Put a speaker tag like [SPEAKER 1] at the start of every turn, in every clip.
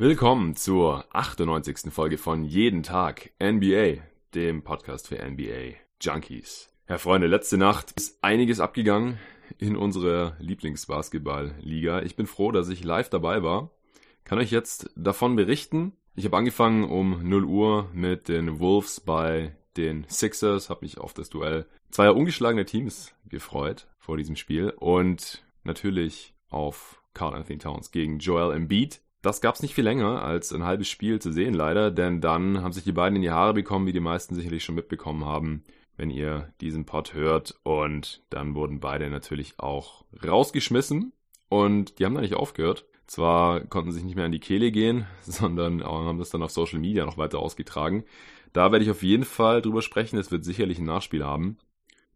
[SPEAKER 1] Willkommen zur 98. Folge von Jeden Tag NBA, dem Podcast für NBA Junkies. Herr Freunde, letzte Nacht ist einiges abgegangen in unserer Lieblingsbasketball-Liga. Ich bin froh, dass ich live dabei war. Kann euch jetzt davon berichten. Ich habe angefangen um 0 Uhr mit den Wolves bei den Sixers, habe mich auf das Duell zweier ungeschlagene Teams gefreut vor diesem Spiel und natürlich auf Carl Anthony Towns gegen Joel Embiid. Das gab es nicht viel länger als ein halbes Spiel zu sehen, leider, denn dann haben sich die beiden in die Haare bekommen, wie die meisten sicherlich schon mitbekommen haben, wenn ihr diesen Pod hört. Und dann wurden beide natürlich auch rausgeschmissen und die haben da nicht aufgehört. Zwar konnten sich nicht mehr an die Kehle gehen, sondern haben das dann auf Social Media noch weiter ausgetragen. Da werde ich auf jeden Fall drüber sprechen. Es wird sicherlich ein Nachspiel haben.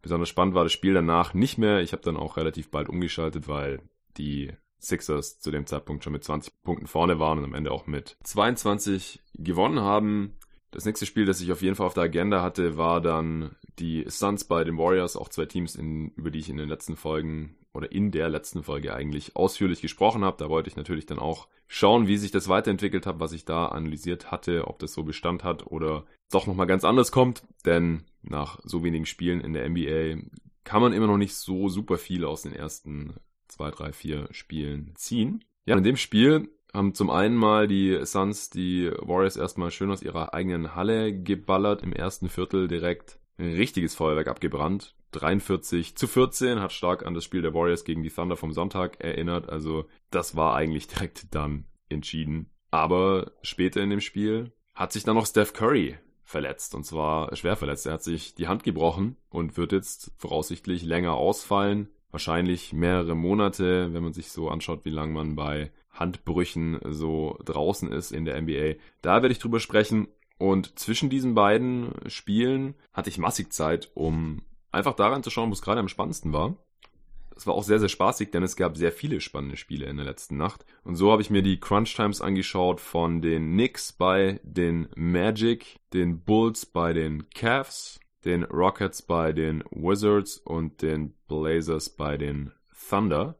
[SPEAKER 1] Besonders spannend war das Spiel danach nicht mehr. Ich habe dann auch relativ bald umgeschaltet, weil die Sixers zu dem Zeitpunkt schon mit 20 Punkten vorne waren und am Ende auch mit 22 gewonnen haben. Das nächste Spiel, das ich auf jeden Fall auf der Agenda hatte, war dann die Suns bei den Warriors, auch zwei Teams, in, über die ich in den letzten Folgen oder in der letzten Folge eigentlich ausführlich gesprochen habe. Da wollte ich natürlich dann auch schauen, wie sich das weiterentwickelt hat, was ich da analysiert hatte, ob das so Bestand hat oder doch nochmal ganz anders kommt. Denn nach so wenigen Spielen in der NBA kann man immer noch nicht so super viel aus den ersten zwei, drei, vier Spielen ziehen. Ja, in dem Spiel haben zum einen mal die Suns die Warriors erstmal schön aus ihrer eigenen Halle geballert. Im ersten Viertel direkt ein richtiges Feuerwerk abgebrannt. 43 zu 14 hat stark an das Spiel der Warriors gegen die Thunder vom Sonntag erinnert. Also das war eigentlich direkt dann entschieden. Aber später in dem Spiel hat sich dann noch Steph Curry verletzt und zwar schwer verletzt. Er hat sich die Hand gebrochen und wird jetzt voraussichtlich länger ausfallen wahrscheinlich mehrere Monate, wenn man sich so anschaut, wie lange man bei Handbrüchen so draußen ist in der NBA. Da werde ich drüber sprechen. Und zwischen diesen beiden Spielen hatte ich massig Zeit, um einfach daran zu schauen, wo es gerade am spannendsten war. Es war auch sehr, sehr spaßig, denn es gab sehr viele spannende Spiele in der letzten Nacht. Und so habe ich mir die Crunch Times angeschaut von den Knicks bei den Magic, den Bulls bei den Cavs, den Rockets bei den Wizards und den Blazers bei den Thunder.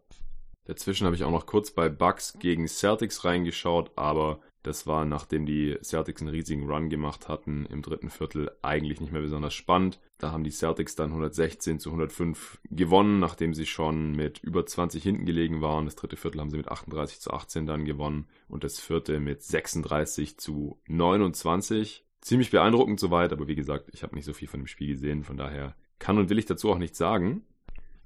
[SPEAKER 1] Dazwischen habe ich auch noch kurz bei Bucks gegen Celtics reingeschaut, aber das war, nachdem die Celtics einen riesigen Run gemacht hatten im dritten Viertel, eigentlich nicht mehr besonders spannend. Da haben die Celtics dann 116 zu 105 gewonnen, nachdem sie schon mit über 20 hinten gelegen waren. Das dritte Viertel haben sie mit 38 zu 18 dann gewonnen und das vierte mit 36 zu 29 ziemlich beeindruckend soweit, aber wie gesagt, ich habe nicht so viel von dem Spiel gesehen, von daher kann und will ich dazu auch nichts sagen.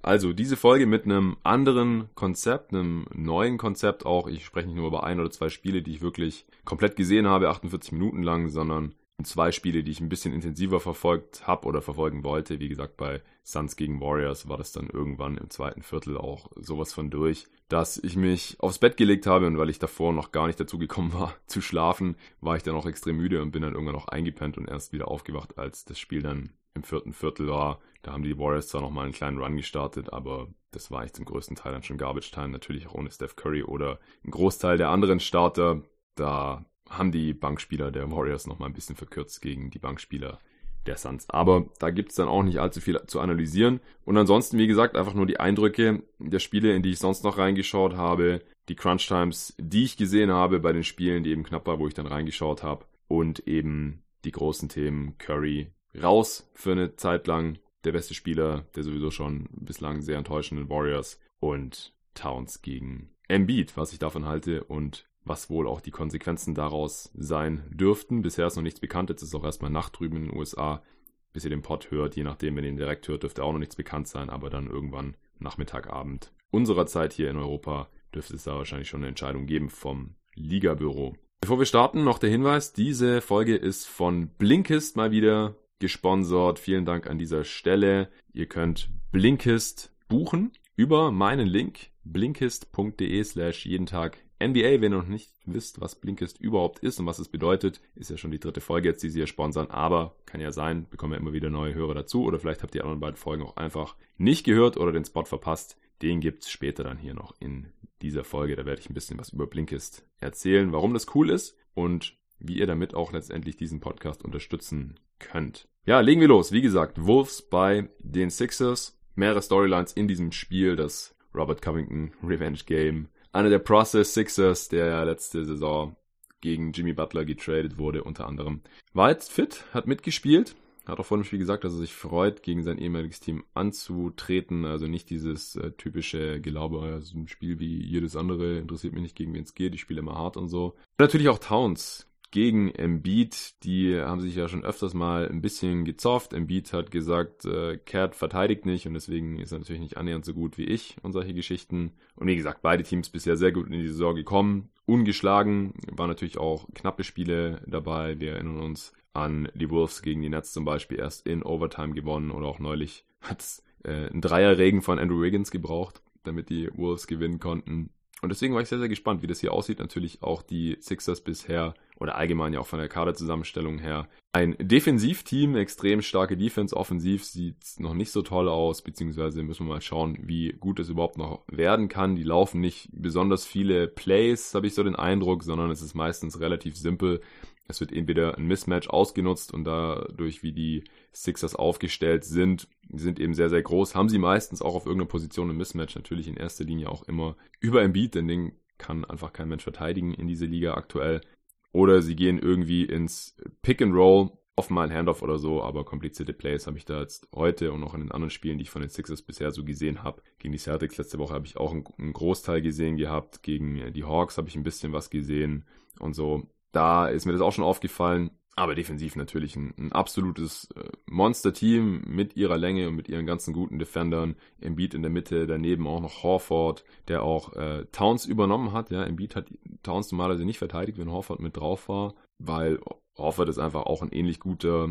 [SPEAKER 1] Also diese Folge mit einem anderen Konzept, einem neuen Konzept auch. Ich spreche nicht nur über ein oder zwei Spiele, die ich wirklich komplett gesehen habe, 48 Minuten lang, sondern zwei Spiele, die ich ein bisschen intensiver verfolgt habe oder verfolgen wollte. Wie gesagt, bei Suns gegen Warriors war das dann irgendwann im zweiten Viertel auch sowas von durch, dass ich mich aufs Bett gelegt habe und weil ich davor noch gar nicht dazu gekommen war zu schlafen, war ich dann auch extrem müde und bin dann irgendwann noch eingepennt und erst wieder aufgewacht, als das Spiel dann im vierten Viertel war. Da haben die Warriors zwar nochmal einen kleinen Run gestartet, aber das war ich zum größten Teil dann schon Garbage Time, natürlich auch ohne Steph Curry oder ein Großteil der anderen Starter. Da haben die Bankspieler der Warriors noch mal ein bisschen verkürzt gegen die Bankspieler der Suns. Aber da gibt es dann auch nicht allzu viel zu analysieren. Und ansonsten, wie gesagt, einfach nur die Eindrücke der Spiele, in die ich sonst noch reingeschaut habe, die Crunch Times, die ich gesehen habe bei den Spielen, die eben knapp war, wo ich dann reingeschaut habe. Und eben die großen Themen Curry raus für eine Zeit lang. Der beste Spieler der sowieso schon bislang sehr enttäuschenden Warriors und Towns gegen Embiid, was ich davon halte und was wohl auch die Konsequenzen daraus sein dürften. Bisher ist noch nichts bekannt, jetzt ist auch erstmal Nacht drüben in den USA. Bis ihr den Pod hört, je nachdem, wenn ihr ihn direkt hört, dürfte auch noch nichts bekannt sein, aber dann irgendwann Nachmittag, Abend unserer Zeit hier in Europa dürfte es da wahrscheinlich schon eine Entscheidung geben vom Ligabüro. Bevor wir starten, noch der Hinweis, diese Folge ist von Blinkist mal wieder gesponsert. Vielen Dank an dieser Stelle. Ihr könnt Blinkist buchen über meinen Link blinkist.de slash jeden Tag NBA, wenn ihr noch nicht wisst, was Blinkist überhaupt ist und was es bedeutet, ist ja schon die dritte Folge jetzt, die sie hier sponsern, aber kann ja sein, bekommen ja immer wieder neue Hörer dazu oder vielleicht habt ihr die anderen beiden Folgen auch einfach nicht gehört oder den Spot verpasst. Den gibt's später dann hier noch in dieser Folge. Da werde ich ein bisschen was über Blinkist erzählen, warum das cool ist und wie ihr damit auch letztendlich diesen Podcast unterstützen könnt. Ja, legen wir los. Wie gesagt, Wolves bei den Sixers. Mehrere Storylines in diesem Spiel, das Robert Covington Revenge Game einer der Process Sixers, der ja letzte Saison gegen Jimmy Butler getradet wurde, unter anderem. War jetzt fit, hat mitgespielt, hat auch vor dem Spiel gesagt, dass er sich freut, gegen sein ehemaliges Team anzutreten. Also nicht dieses äh, typische Glaube, also ein Spiel wie jedes andere, interessiert mich nicht, gegen wen es geht, ich spiele immer hart und so. Natürlich auch Towns gegen Embiid, die haben sich ja schon öfters mal ein bisschen gezofft. Embiid hat gesagt, äh, Cat verteidigt nicht und deswegen ist er natürlich nicht annähernd so gut wie ich und solche Geschichten. Und wie gesagt, beide Teams bisher sehr gut in die Saison gekommen, ungeschlagen, waren natürlich auch knappe Spiele dabei. Wir erinnern uns an die Wolves gegen die Nets zum Beispiel erst in Overtime gewonnen oder auch neulich hat es äh, ein Dreierregen von Andrew Wiggins gebraucht, damit die Wolves gewinnen konnten. Und deswegen war ich sehr, sehr gespannt, wie das hier aussieht. Natürlich auch die Sixers bisher oder allgemein ja auch von der Kaderzusammenstellung her. Ein Defensivteam, extrem starke Defense, offensiv sieht noch nicht so toll aus, beziehungsweise müssen wir mal schauen, wie gut es überhaupt noch werden kann. Die laufen nicht besonders viele Plays, habe ich so den Eindruck, sondern es ist meistens relativ simpel. Es wird entweder ein Mismatch ausgenutzt und dadurch, wie die Sixers aufgestellt sind, sind eben sehr, sehr groß, haben sie meistens auch auf irgendeiner Position ein Mismatch, natürlich in erster Linie auch immer über ein Beat, denn den kann einfach kein Mensch verteidigen in dieser Liga aktuell. Oder sie gehen irgendwie ins Pick and Roll, offen mal ein Handoff oder so, aber komplizierte Plays habe ich da jetzt heute und auch in den anderen Spielen, die ich von den Sixers bisher so gesehen habe. Gegen die Celtics letzte Woche habe ich auch einen, Großteil gesehen gehabt, gegen die Hawks habe ich ein bisschen was gesehen und so. Da ist mir das auch schon aufgefallen. Aber defensiv natürlich ein, ein absolutes äh, Monster-Team mit ihrer Länge und mit ihren ganzen guten Defendern. Embiid in der Mitte, daneben auch noch Horford, der auch äh, Towns übernommen hat. Ja, Embiid hat Towns normalerweise nicht verteidigt, wenn Horford mit drauf war, weil Horford ist einfach auch ein ähnlich guter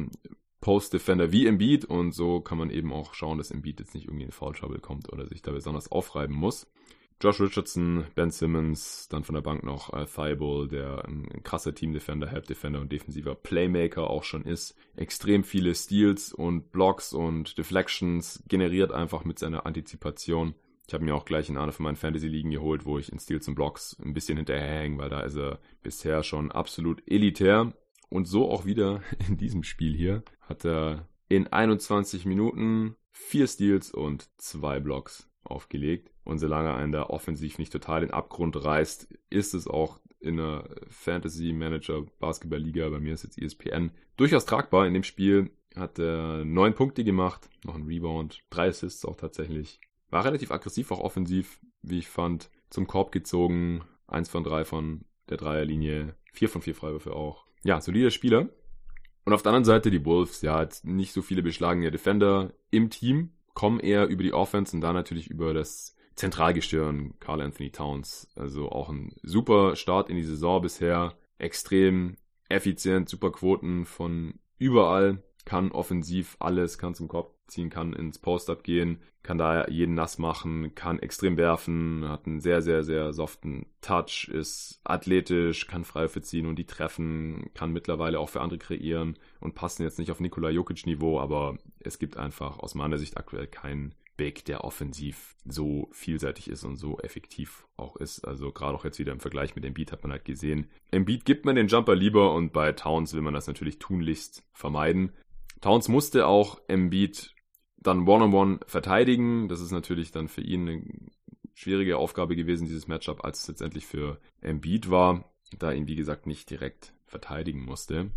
[SPEAKER 1] Post-Defender wie Embiid und so kann man eben auch schauen, dass Embiid jetzt nicht irgendwie in Foul Trouble kommt oder sich da besonders aufreiben muss. Josh Richardson, Ben Simmons, dann von der Bank noch äh, Thibault, der ein, krasser Team-Defender, Help-Defender und defensiver Playmaker auch schon ist. Extrem viele Steals und Blocks und Deflections generiert einfach mit seiner Antizipation. Ich habe mir auch gleich in einer von meinen Fantasy-Ligen geholt, wo ich in Steals und Blocks ein bisschen hinterherhänge, weil da ist er bisher schon absolut elitär. Und so auch wieder in diesem Spiel hier hat er in 21 Minuten vier Steals und zwei Blocks aufgelegt. Und solange einen da offensiv nicht total den Abgrund reißt, ist es auch in der Fantasy Manager Basketball Liga, bei mir ist jetzt ESPN, durchaus tragbar. In dem Spiel hat er neun Punkte gemacht, noch ein Rebound, drei Assists auch tatsächlich. War relativ aggressiv, auch offensiv, wie ich fand. Zum Korb gezogen, eins von drei von der Dreierlinie, vier von vier Freiwürfe auch. Ja, solider Spieler. Und auf der anderen Seite die Wolves, ja, hat nicht so viele beschlagene Defender im Team, kommen eher über die Offense und da natürlich über das Zentralgestirn Carl Anthony Towns. Also auch ein super Start in die Saison bisher. Extrem effizient, super Quoten von überall. Kann offensiv alles, kann zum Kopf ziehen, kann ins Post-Up gehen, kann da jeden nass machen, kann extrem werfen, hat einen sehr, sehr, sehr soften Touch, ist athletisch, kann Freiwürfe ziehen und die treffen, kann mittlerweile auch für andere kreieren und passen jetzt nicht auf Nikola Jokic Niveau, aber es gibt einfach aus meiner Sicht aktuell keinen Big, der offensiv so vielseitig ist und so effektiv auch ist. Also gerade auch jetzt wieder im Vergleich mit Embiid hat man halt gesehen. Embiid gibt man den Jumper lieber und bei Towns will man das natürlich tunlichst vermeiden. Towns musste auch Embiid dann One-on-One -on -one verteidigen. Das ist natürlich dann für ihn eine schwierige Aufgabe gewesen, dieses Matchup, als es letztendlich für Embiid war, da ihn wie gesagt nicht direkt verteidigen musste.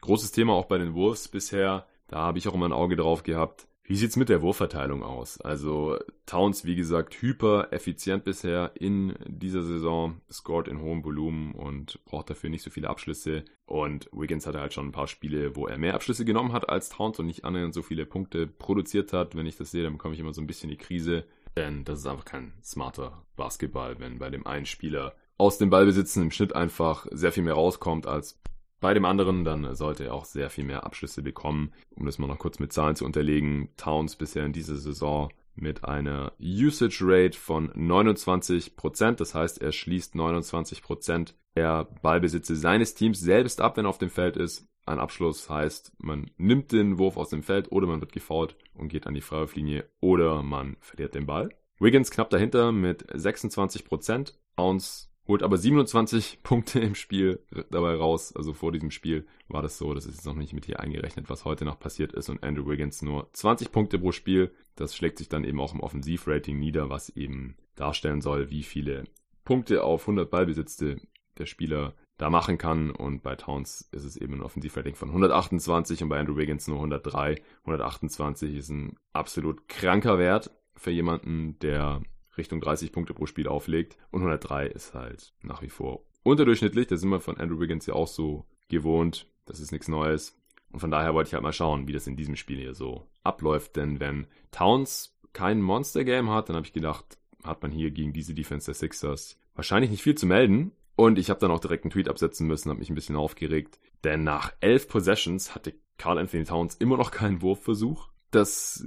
[SPEAKER 1] Großes Thema auch bei den Wolves bisher. Da habe ich auch immer ein Auge drauf gehabt. Wie sieht's mit der Wurfverteilung aus? Also Towns, wie gesagt, hyper effizient bisher in dieser Saison, scored in hohem Volumen und braucht dafür nicht so viele Abschlüsse. Und Wiggins hatte halt schon ein paar Spiele, wo er mehr Abschlüsse genommen hat als Towns und nicht annähernd so viele Punkte produziert hat. Wenn ich das sehe, dann bekomme ich immer so ein bisschen die Krise. Denn das ist einfach kein smarter Basketball, wenn bei dem einen Spieler aus dem Ballbesitzen im Schnitt einfach sehr viel mehr rauskommt als bei dem anderen, dann sollte er auch sehr viel mehr Abschlüsse bekommen. Um das mal noch kurz mit Zahlen zu unterlegen, Towns bisher in dieser Saison mit einer Usage Rate von 29%. Das heißt, er schließt 29% der Ballbesitze seines Teams selbst ab, wenn er auf dem Feld ist. Ein Abschluss heißt, man nimmt den Wurf aus dem Feld oder man wird gefault und geht an die Freiwurflinie oder man verliert den Ball. Wiggins knapp dahinter mit 26%. Towns holt aber 27 Punkte im Spiel dabei raus. Also vor diesem Spiel war das so. Das ist jetzt noch nicht mit hier eingerechnet, was heute noch passiert ist. Und Andrew Wiggins nur 20 Punkte pro Spiel. Das schlägt sich dann eben auch im Offensivrating nieder, was eben darstellen soll, wie viele Punkte auf 100 Ballbesitzte der Spieler da machen kann. Und bei Towns ist es eben ein Offensivrating von 128 und bei Andrew Wiggins nur 103. 128 ist ein absolut kranker Wert für jemanden, der Richtung 30 Punkte pro Spiel auflegt. Und 103 ist halt nach wie vor unterdurchschnittlich. Das sind wir von Andrew Wiggins ja auch so gewohnt. Das ist nichts Neues. Und von daher wollte ich halt mal schauen, wie das in diesem Spiel hier so abläuft. Denn wenn Towns kein Monster-Game hat, dann habe ich gedacht, hat man hier gegen diese Defense der Sixers wahrscheinlich nicht viel zu melden. Und ich habe dann auch direkt einen Tweet absetzen müssen, habe mich ein bisschen aufgeregt. Denn nach elf Possessions hatte Carl Anthony Towns immer noch keinen Wurfversuch. Das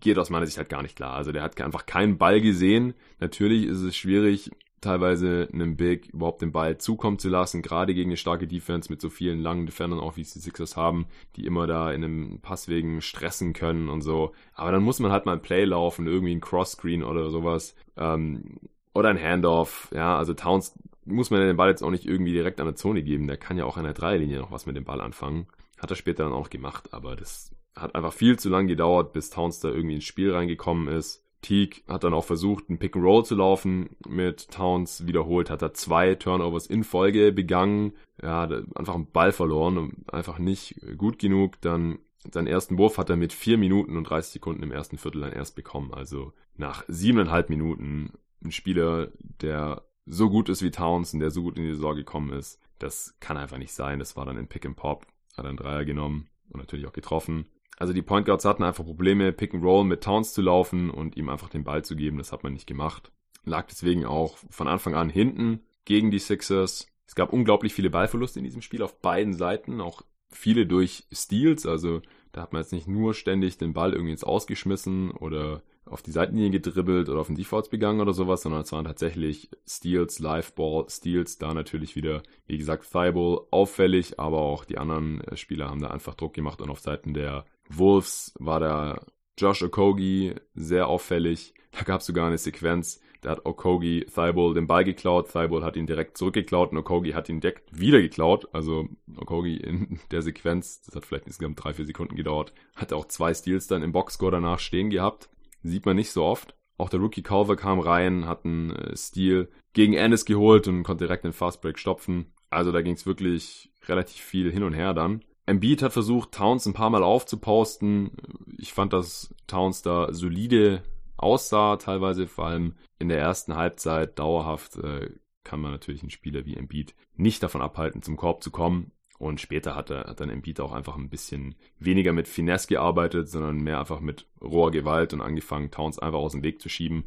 [SPEAKER 1] geht aus meiner Sicht halt gar nicht klar. Also der hat einfach keinen Ball gesehen. Natürlich ist es schwierig, teilweise einem Big überhaupt den Ball zukommen zu lassen, gerade gegen eine starke Defense mit so vielen langen Defendern, auch wie es die Sixers haben, die immer da in einem Passwegen stressen können und so. Aber dann muss man halt mal ein Play laufen, irgendwie ein Cross-Screen oder sowas. Ähm, oder ein Handoff. Ja, also Towns muss man den Ball jetzt auch nicht irgendwie direkt an der Zone geben. Der kann ja auch an der Dreierlinie noch was mit dem Ball anfangen. Hat er später dann auch gemacht, aber das hat einfach viel zu lang gedauert, bis Towns da irgendwie ins Spiel reingekommen ist. Teague hat dann auch versucht, ein Pick and Roll zu laufen mit Towns. Wiederholt hat er zwei Turnovers in Folge begangen. Ja, einfach einen Ball verloren und einfach nicht gut genug. Dann seinen ersten Wurf hat er mit vier Minuten und 30 Sekunden im ersten Viertel dann erst bekommen. Also nach siebeneinhalb Minuten ein Spieler, der so gut ist wie Towns und der so gut in die Saison gekommen ist. Das kann einfach nicht sein. Das war dann in Pick and Pop. Hat einen Dreier genommen und natürlich auch getroffen. Also die Point Guards hatten einfach Probleme, Pick and Roll mit Towns zu laufen und ihm einfach den Ball zu geben. Das hat man nicht gemacht. Lag deswegen auch von Anfang an hinten gegen die Sixers. Es gab unglaublich viele Ballverluste in diesem Spiel auf beiden Seiten, auch viele durch Steals. Also da hat man jetzt nicht nur ständig den Ball irgendwie ins Ausgeschmissen oder auf die Seitenlinie gedribbelt oder auf den Defaults begangen oder sowas, sondern es waren tatsächlich Steals, Liveball, Steals, da natürlich wieder, wie gesagt, Thibault auffällig, aber auch die anderen äh, Spieler haben da einfach Druck gemacht und auf Seiten der Wolves war da Josh Okogi sehr auffällig. Da gab es sogar eine Sequenz, da hat Okogi Thibault den Ball geklaut, Thibault hat ihn direkt zurückgeklaut und Okogi hat ihn direkt wieder geklaut. Also Okogi in der Sequenz, das hat vielleicht insgesamt drei, vier Sekunden gedauert, hat auch zwei Steals dann im Boxscore danach stehen gehabt. Sieht man nicht so oft. Auch der Rookie Culver kam rein, hat einen äh, Steal gegen Ennis geholt und konnte direkt den Fastbreak stopfen. Also da ging es wirklich relativ viel hin und her dann. Embiid hat versucht, Towns ein paar Mal aufzuposten. Ich fand, dass Towns da solide aussah, teilweise vor allem in der ersten Halbzeit dauerhaft. Äh, kann man natürlich einen Spieler wie Embiid nicht davon abhalten, zum Korb zu kommen. Und später hat, er, hat dann Embiid auch einfach ein bisschen weniger mit Finesse gearbeitet, sondern mehr einfach mit roher Gewalt und angefangen, Towns einfach aus dem Weg zu schieben.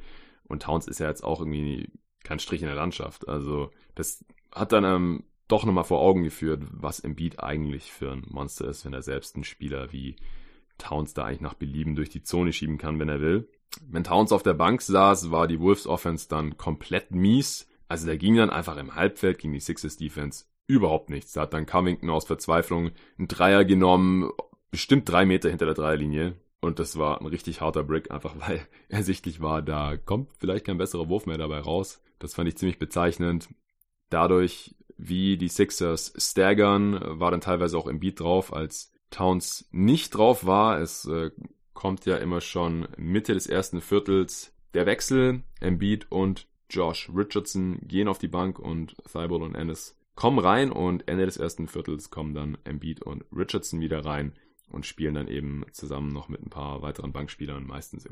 [SPEAKER 1] Und Towns ist ja jetzt auch irgendwie kein Strich in der Landschaft. Also das hat dann ähm, doch nochmal vor Augen geführt, was Embiid eigentlich für ein Monster ist, wenn er selbst einen Spieler wie Towns da eigentlich nach Belieben durch die Zone schieben kann, wenn er will. Wenn Towns auf der Bank saß, war die Wolves Offense dann komplett mies. Also der ging dann einfach im Halbfeld gegen die Sixers Defense überhaupt nichts. Da hat dann Covington aus Verzweiflung einen Dreier genommen, bestimmt drei Meter hinter der Dreierlinie. Und das war ein richtig harter Brick, einfach weil ersichtlich war, da kommt vielleicht kein besserer Wurf mehr dabei raus. Das fand ich ziemlich bezeichnend. Dadurch, wie die Sixers staggern, war dann teilweise auch im Beat drauf, als Towns nicht drauf war. Es äh, kommt ja immer schon Mitte des ersten Viertels der Wechsel. Embiid und Josh Richardson gehen auf die Bank und Thibault und Ennis kommen rein und Ende des ersten Viertels kommen dann Embiid und Richardson wieder rein und spielen dann eben zusammen noch mit ein paar weiteren Bankspielern. Meistens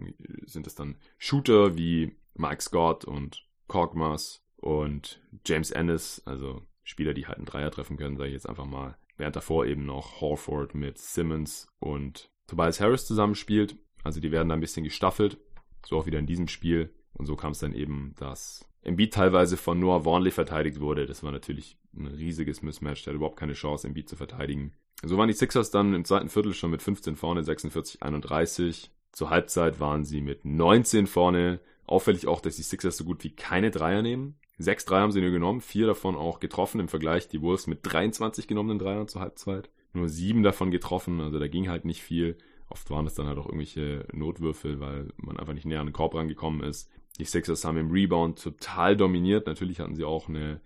[SPEAKER 1] sind es dann Shooter wie Mike Scott und Korkmaz und James Ennis, also Spieler, die halt einen Dreier treffen können, sage ich jetzt einfach mal. Während davor eben noch Horford mit Simmons und Tobias Harris zusammenspielt. Also die werden da ein bisschen gestaffelt. So auch wieder in diesem Spiel. Und so kam es dann eben, dass Embiid teilweise von Noah Warnley verteidigt wurde. Das war natürlich ein riesiges Mismatch. Der hat überhaupt keine Chance, Embiid zu verteidigen. So waren die Sixers dann im zweiten Viertel schon mit 15 vorne, 46, 31. Zur Halbzeit waren sie mit 19 vorne. Auffällig auch, dass die Sixers so gut wie keine Dreier nehmen. Sechs Dreier haben sie nur genommen, vier davon auch getroffen im Vergleich. Die Wolves mit 23 genommenen Dreiern zur Halbzeit. Nur sieben davon getroffen, also da ging halt nicht viel. Oft waren es dann halt auch irgendwelche Notwürfel, weil man einfach nicht näher an den Korb rangekommen ist. Die Sixers haben im Rebound total dominiert. Natürlich hatten sie auch eine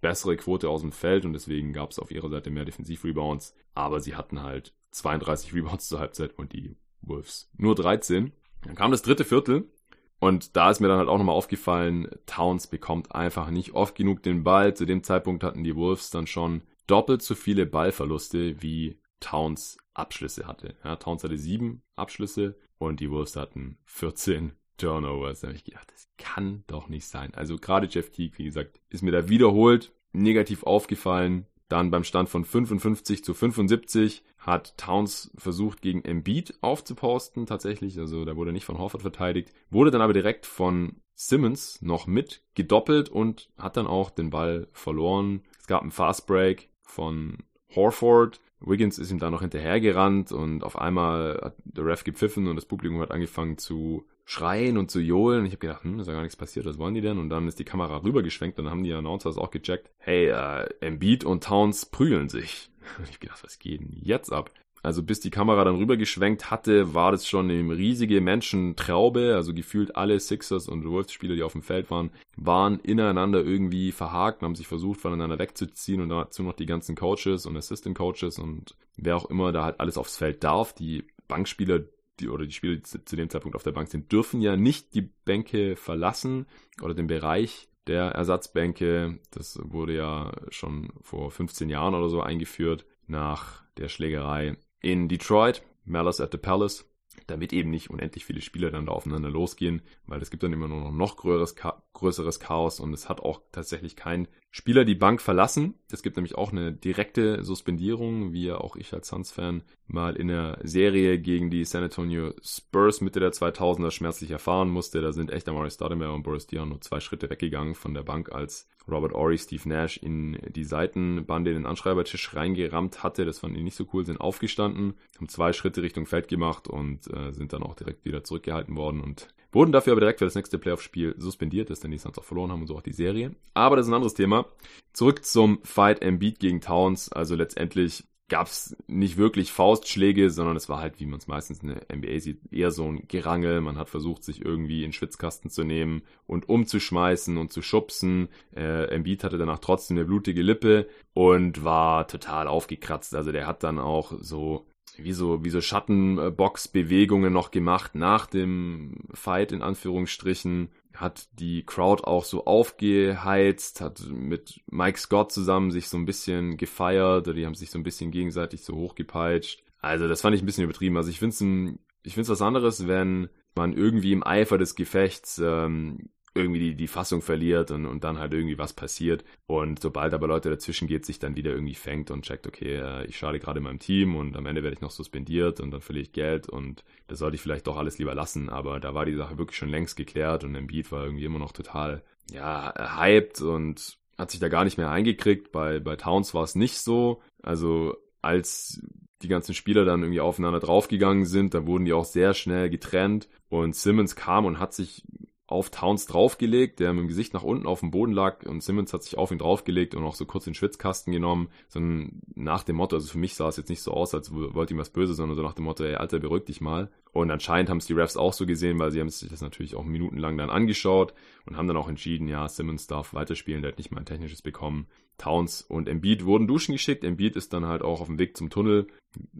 [SPEAKER 1] bessere Quote aus dem Feld und deswegen gab es auf ihrer Seite mehr Defensiv-Rebounds. Aber sie hatten halt 32 Rebounds zur Halbzeit und die Wolves nur 13. Dann kam das dritte Viertel Und da ist mir dann halt auch nochmal aufgefallen, Towns bekommt einfach nicht oft genug den Ball. Zu dem Zeitpunkt hatten die Wolves dann schon doppelt so viele Ballverluste wie Towns Abschlüsse hatte. Ja, Towns hatte sieben Abschlüsse und die Wolves hatten 14 Turnovers. Da habe ich gedacht, das kann doch nicht sein. Also gerade Jeff Teague, wie gesagt, ist mir da wiederholt negativ aufgefallen. Dann beim Stand von 55 zu 75 hat Towns versucht, gegen Embiid aufzuposten, tatsächlich. Also da wurde nicht von Horford verteidigt. Wurde dann aber direkt von Simmons noch mit gedoppelt und hat dann auch den Ball verloren. Es gab einen Fast Break von Horford. Wiggins ist ihm da noch hinterhergerannt und auf einmal hat der Ref gepfiffen und das Publikum hat angefangen zu schreien und zu johlen. Ich habe gedacht, hm, ist ja gar nichts passiert, was wollen die denn? Und dann ist die Kamera rübergeschwenkt und dann haben die Announcers auch gecheckt, hey, äh, Embiid und Towns prügeln sich. Und ich habe gedacht, was geht denn jetzt ab? Also bis die Kamera dann rübergeschwenkt hatte, war das schon eine riesige Menschentraube. Also gefühlt alle Sixers und Wolves-Spieler, die auf dem Feld waren, waren ineinander irgendwie verhakt und haben sich versucht, voneinander wegzuziehen. Und dazu noch die ganzen Coaches und Assistant Coaches und wer auch immer da halt alles aufs Feld darf. Die Bankspieler die, oder die Spieler, die zu dem Zeitpunkt auf der Bank sind, dürfen ja nicht die Bänke verlassen oder den Bereich der Ersatzbänke. Das wurde ja schon vor 15 Jahren oder so eingeführt nach der Schlägerei in Detroit, Malice at the Palace damit eben nicht unendlich viele Spieler dann da aufeinander losgehen, weil es gibt dann immer nur noch noch größeres, größeres Chaos und es hat auch tatsächlich kein Spieler die Bank verlassen. Es gibt nämlich auch eine direkte Suspendierung, wie ja auch ich als Suns-Fan mal in der Serie gegen die San Antonio Spurs Mitte der 2000er schmerzlich erfahren musste. Da sind echt Amari Stoudemire und Boris Dion nur zwei Schritte weggegangen von der Bank, als Robert Ory Steve Nash in die Seitenbande in den Anschreibertisch reingerammt hatte. Das fanden die nicht so cool, sind aufgestanden, haben zwei Schritte Richtung Feld gemacht und äh, sind dann auch direkt wieder zurückgehalten worden und wurden dafür aber direkt für das nächste Playoff-Spiel suspendiert, das dann die Suns auch verloren haben und so auch die Serie. Aber das ist ein anderes Thema. Zurück zum Fight Embiid gegen Towns. Also letztendlich gab es nicht wirklich Faustschläge, sondern es war halt, wie man es meistens in der NBA sieht, eher so ein Gerangel. Man hat versucht, sich irgendwie in Schwitzkasten zu nehmen und umzuschmeißen und zu schubsen. Äh, Embiid hatte danach trotzdem eine blutige Lippe und war total aufgekratzt. Also der hat dann auch so wie so, wie so Schattenbox-Bewegungen noch gemacht nach dem Fight in Anführungsstrichen. Hat die Crowd auch so aufgeheizt, hat mit Mike Scott zusammen sich so ein bisschen gefeiert, die haben sich so ein bisschen gegenseitig so hochgepeitscht. Also das fand ich ein bisschen übertrieben. Also ich finde es ich find's was anderes, wenn man irgendwie im Eifer des Gefechts ähm, irgendwie die, die Fassung verliert und, und dann halt irgendwie was passiert. Und sobald aber Leute dazwischen geht, sich dann wieder irgendwie fängt und checkt, okay, äh, ich schade gerade meinem Team und am Ende werde ich noch suspendiert und dann verliere ich Geld und das sollte ich vielleicht doch alles lieber lassen. Aber da war die Sache wirklich schon längst geklärt und Embiid war irgendwie immer noch total, ja, hyped und hat sich da gar nicht mehr eingekriegt. Bei, bei Towns war es nicht so. Also als die ganzen Spieler dann irgendwie aufeinander draufgegangen sind, da wurden die auch sehr schnell getrennt und Simmons kam und hat sich auf Towns draufgelegt, der mit dem Gesicht nach unten auf dem Boden lag und Simmons hat sich auf ihn draufgelegt und auch so kurz den Schwitzkasten genommen, sondern nach dem Motto, also für mich sah es jetzt nicht so aus, als wollte ihm was Böses, sondern so nach dem Motto, ey Alter, beruhig dich mal. Und anscheinend haben es die Refs auch so gesehen, weil sie haben sich das natürlich auch minutenlang dann angeschaut und haben dann auch entschieden, ja, Simmons darf weiterspielen, der hat nicht mal ein technisches bekommen. Towns und Embiid wurden duschen geschickt. Embiid ist dann halt auch auf dem Weg zum Tunnel,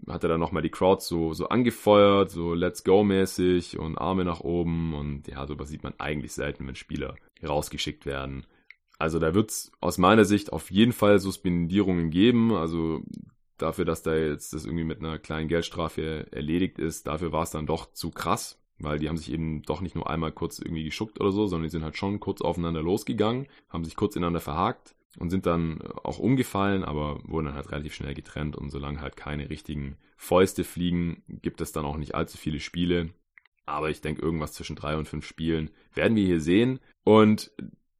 [SPEAKER 1] hat er dann nochmal die Crowd so, so angefeuert, so Let's Go mäßig und Arme nach oben und ja, sowas sieht man eigentlich selten, wenn Spieler rausgeschickt werden. Also da wird es aus meiner Sicht auf jeden Fall Suspendierungen geben. Also dafür, dass da jetzt das irgendwie mit einer kleinen Geldstrafe erledigt ist, dafür war es dann doch zu krass, weil die haben sich eben doch nicht nur einmal kurz irgendwie geschuckt oder so, sondern die sind halt schon kurz aufeinander losgegangen, haben sich kurz ineinander verhakt und sind dann auch umgefallen, aber wurden dann halt relativ schnell getrennt und solange halt keine richtigen Fäuste fliegen, gibt es dann auch nicht allzu viele Spiele. Aber ich denke, irgendwas zwischen drei und fünf Spielen werden wir hier sehen. Und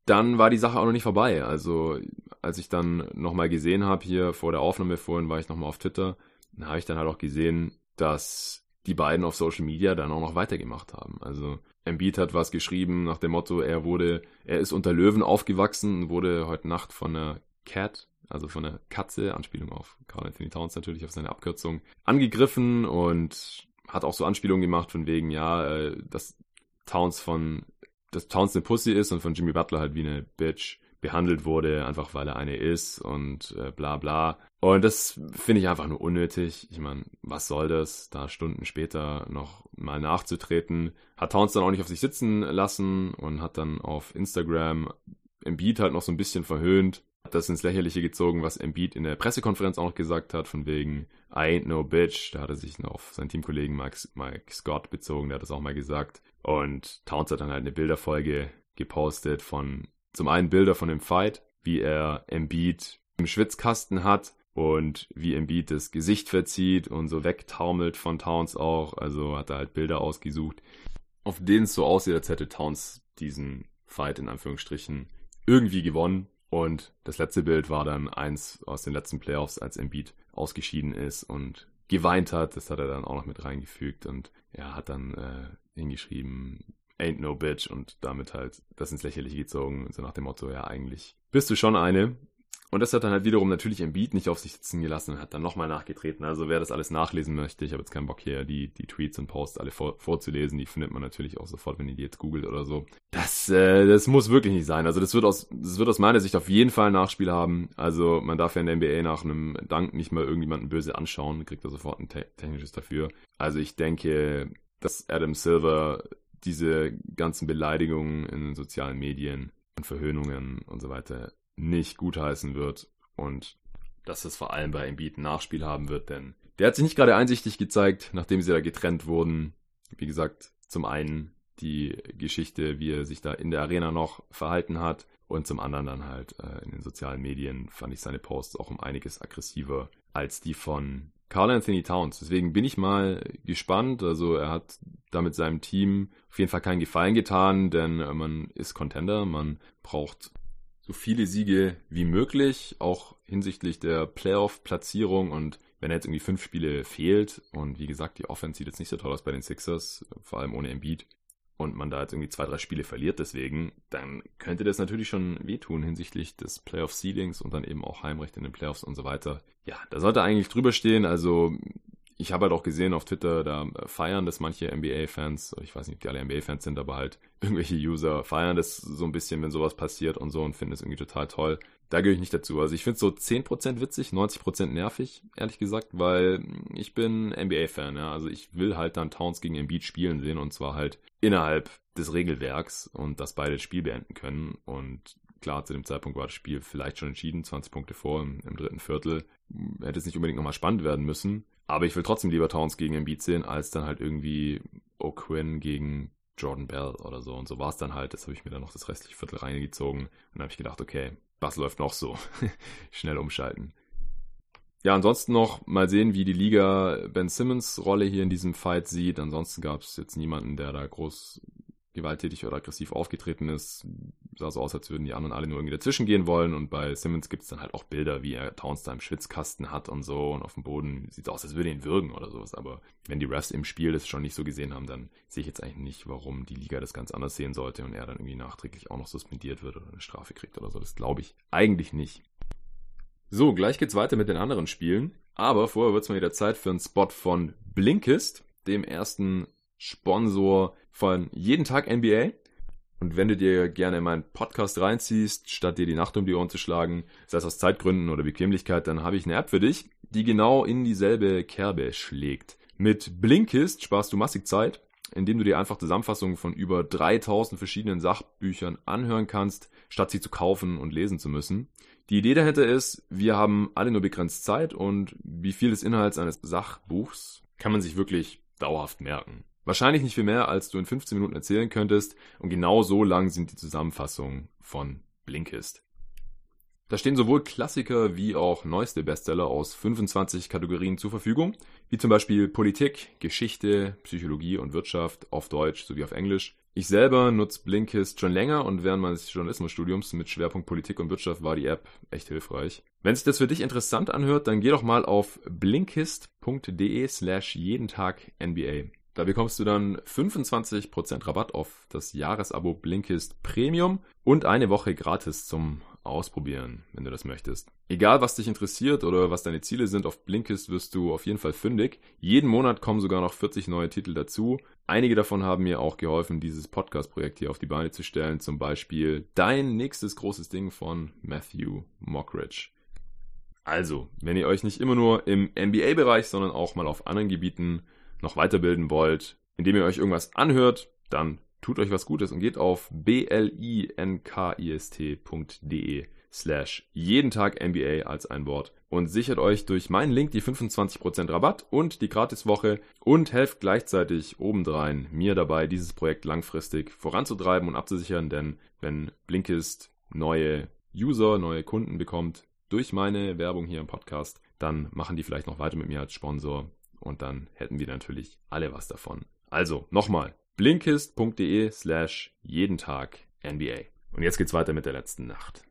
[SPEAKER 1] dann war die Sache auch noch nicht vorbei. Also als ich dann nochmal gesehen habe hier vor der Aufnahme vorhin, war ich nochmal auf Twitter, dann habe ich dann halt auch gesehen, dass die beiden auf Social Media dann auch noch weitergemacht haben. Also Embiid hat was geschrieben nach dem Motto, er wurde, er ist unter Löwen aufgewachsen und wurde heute Nacht von einer Cat, also von einer Katze, Anspielung auf Carl Anthony Towns natürlich, auf seine Abkürzung, angegriffen und hat auch so Anspielungen gemacht von wegen, ja, äh, dass Towns von, dass Towns eine Pussy ist und von Jimmy Butler halt wie eine Bitch behandelt wurde, einfach weil er eine ist und äh, bla bla. Und das finde ich einfach nur unnötig. Ich meine, was soll das, da Stunden später noch mal nachzutreten? Hat Towns dann auch nicht auf sich sitzen lassen und hat dann auf Instagram Embiid halt noch so ein bisschen verhöhnt, hat das ins Lächerliche gezogen, was Embiid in der Pressekonferenz auch noch gesagt hat, von wegen I ain't no bitch. Da hat er sich noch auf seinen Teamkollegen Mike, Mike Scott bezogen, der hat das auch mal gesagt. Und Towns hat dann halt eine Bilderfolge gepostet von zum einen Bilder von dem Fight, wie er Embiid im Schwitzkasten hat und wie Embiid das Gesicht verzieht und so wegtaumelt von Towns auch. Also hat er halt Bilder ausgesucht, auf denen es so aussieht, als hätte Towns diesen Fight in Anführungsstrichen irgendwie gewonnen. Und das letzte Bild war dann eins aus den letzten Playoffs, als Embiid ausgeschieden ist und geweint hat. Das hat er dann auch noch mit reingefügt und er hat dann äh, hingeschrieben, ain't no bitch und damit halt das ins Lächerliche gezogen, so nach dem Motto, ja, eigentlich bist du schon eine. Und das hat dann halt wiederum natürlich Beat nicht auf sich sitzen gelassen und hat dann nochmal nachgetreten. Also wer das alles nachlesen möchte, ich habe jetzt keinen Bock hier, die, die Tweets und Posts alle vor, vorzulesen. Die findet man natürlich auch sofort, wenn ihr die jetzt googelt oder so. Das, äh, das muss wirklich nicht sein. Also das wird aus, das wird aus meiner Sicht auf jeden Fall ein Nachspiel haben. Also man darf ja in der NBA nach einem Dank nicht mal irgendjemanden böse anschauen, kriegt er sofort ein te technisches dafür. Also ich denke, dass Adam Silver diese ganzen Beleidigungen in den sozialen Medien und Verhöhnungen und so weiter nicht gutheißen wird und dass es vor allem bei Embiid Nachspiel haben wird, denn der hat sich nicht gerade einsichtig gezeigt, nachdem sie da getrennt wurden. Wie gesagt, zum einen die Geschichte, wie er sich da in der Arena noch verhalten hat und zum anderen dann halt äh, in den sozialen Medien fand ich seine Posts auch um einiges aggressiver als die von Carl Anthony Towns. Deswegen bin ich mal gespannt. Also er hat damit seinem Team auf jeden Fall keinen Gefallen getan, denn man ist Contender, man braucht so viele Siege wie möglich, auch hinsichtlich der Playoff-Platzierung und wenn er jetzt irgendwie fünf Spiele fehlt und wie gesagt, die Offense sieht jetzt nicht so toll aus bei den Sixers, vor allem ohne Embiid, und man da jetzt irgendwie zwei, drei Spiele verliert deswegen, dann könnte das natürlich schon wehtun hinsichtlich des Playoff-Seedings und dann eben auch Heimrecht in den Playoffs und so weiter. Ja, da sollte eigentlich drüber stehen, also ich habe halt auch gesehen auf Twitter, da feiern das manche NBA-Fans, ich weiß nicht, ob die alle NBA-Fans sind, aber halt irgendwelche User feiern das so ein bisschen, wenn sowas passiert und so und finden es irgendwie total toll. Da gehöre ich nicht dazu. Also ich finde es so 10% witzig, 90% nervig, ehrlich gesagt, weil ich bin NBA-Fan, ja. Also ich will halt dann Towns gegen Embiid spielen sehen und zwar halt innerhalb des Regelwerks und dass beide das Spiel beenden können und klar, zu dem Zeitpunkt war das Spiel vielleicht schon entschieden, 20 Punkte vor im, im dritten Viertel. Hätte es nicht unbedingt nochmal spannend werden müssen. Aber ich will trotzdem lieber Towns gegen Embiid sehen, als dann halt irgendwie O'Quinn gegen Jordan Bell oder so. Und so war es dann halt. Das habe ich mir dann noch das restliche Viertel reingezogen. Und dann habe ich gedacht, okay, was läuft noch so? Schnell umschalten. Ja, ansonsten noch mal sehen, wie die Liga Ben Simmons Rolle hier in diesem Fight sieht. Ansonsten gab es jetzt niemanden, der da groß gewalttätig oder aggressiv aufgetreten ist. Sah so aus, als würden die anderen alle nur irgendwie dazwischen gehen wollen. Und bei Simmons gibt es dann halt auch Bilder, wie er Towns da im Schwitzkasten hat und so. Und auf dem Boden sieht aus, als würde ihn würgen oder sowas. Aber wenn die Refs im Spiel das schon nicht so gesehen haben, dann sehe ich jetzt eigentlich nicht, warum die Liga das ganz anders sehen sollte und er dann irgendwie nachträglich auch noch suspendiert wird oder eine Strafe kriegt oder so. Das glaube ich eigentlich nicht. So, gleich geht's weiter mit den anderen Spielen. Aber vorher wird's mal wieder Zeit für einen Spot von Blinkist, dem ersten Sponsor von Jeden Tag NBA. Und wenn du dir gerne meinen Podcast reinziehst, statt dir die Nacht um die Ohren zu schlagen, sei es aus Zeitgründen oder Bequemlichkeit, dann habe ich eine App für dich, die genau in dieselbe Kerbe schlägt. Mit Blinkist sparst du massig Zeit, indem du dir einfach Zusammenfassungen von über 3000 verschiedenen Sachbüchern anhören kannst, statt sie zu kaufen und lesen zu müssen. Die Idee dahinter ist, wir haben alle nur begrenzt Zeit und wie viel des Inhalts eines Sachbuchs kann man sich wirklich dauerhaft merken. Wahrscheinlich nicht viel mehr, als du in 15 Minuten erzählen könntest und genau so lang sind die Zusammenfassungen von Blinkist. Da stehen sowohl Klassiker wie auch neueste Bestseller aus 25 Kategorien zur Verfügung, wie zum Beispiel Politik, Geschichte, Psychologie und Wirtschaft auf Deutsch sowie auf Englisch. Ich selber nutze Blinkist schon länger und während meines Journalismusstudiums mit Schwerpunkt Politik und Wirtschaft war die App echt hilfreich. Wenn sich das für dich interessant anhört, dann geh doch mal auf blinkist.de slash jeden Tag NBA. Da bekommst du dann 25% Rabatt auf das Jahresabo Blinkist Premium und eine Woche gratis zum ausprobieren, wenn du das möchtest. Egal, was dich interessiert oder was deine Ziele sind, auf Blinkist wirst du auf jeden Fall fündig. Jeden Monat kommen sogar noch 40 neue Titel dazu. Einige davon haben mir auch geholfen, dieses Podcast-Projekt hier auf die Beine zu stellen. Zum Beispiel Dein nächstes großes Ding von Matthew Mockridge. Also, wenn ihr euch nicht immer nur im NBA-Bereich, sondern auch mal auf anderen Gebieten noch weiterbilden wollt, indem ihr euch irgendwas anhört, dann tut euch was Gutes und geht auf blinkist.de slash jeden Tag NBA als ein Wort und sichert euch durch meinen Link die 25% Rabatt und die Gratiswoche und helft gleichzeitig obendrein mir dabei, dieses Projekt langfristig voranzutreiben und abzusichern, denn wenn Blinkist neue User, neue Kunden bekommt durch meine Werbung hier im Podcast, dann machen die vielleicht noch weiter mit mir als Sponsor und dann hätten wir natürlich alle was davon. Also nochmal, blinkist.de slash jeden Tag NBA. Und jetzt geht's weiter mit der letzten Nacht.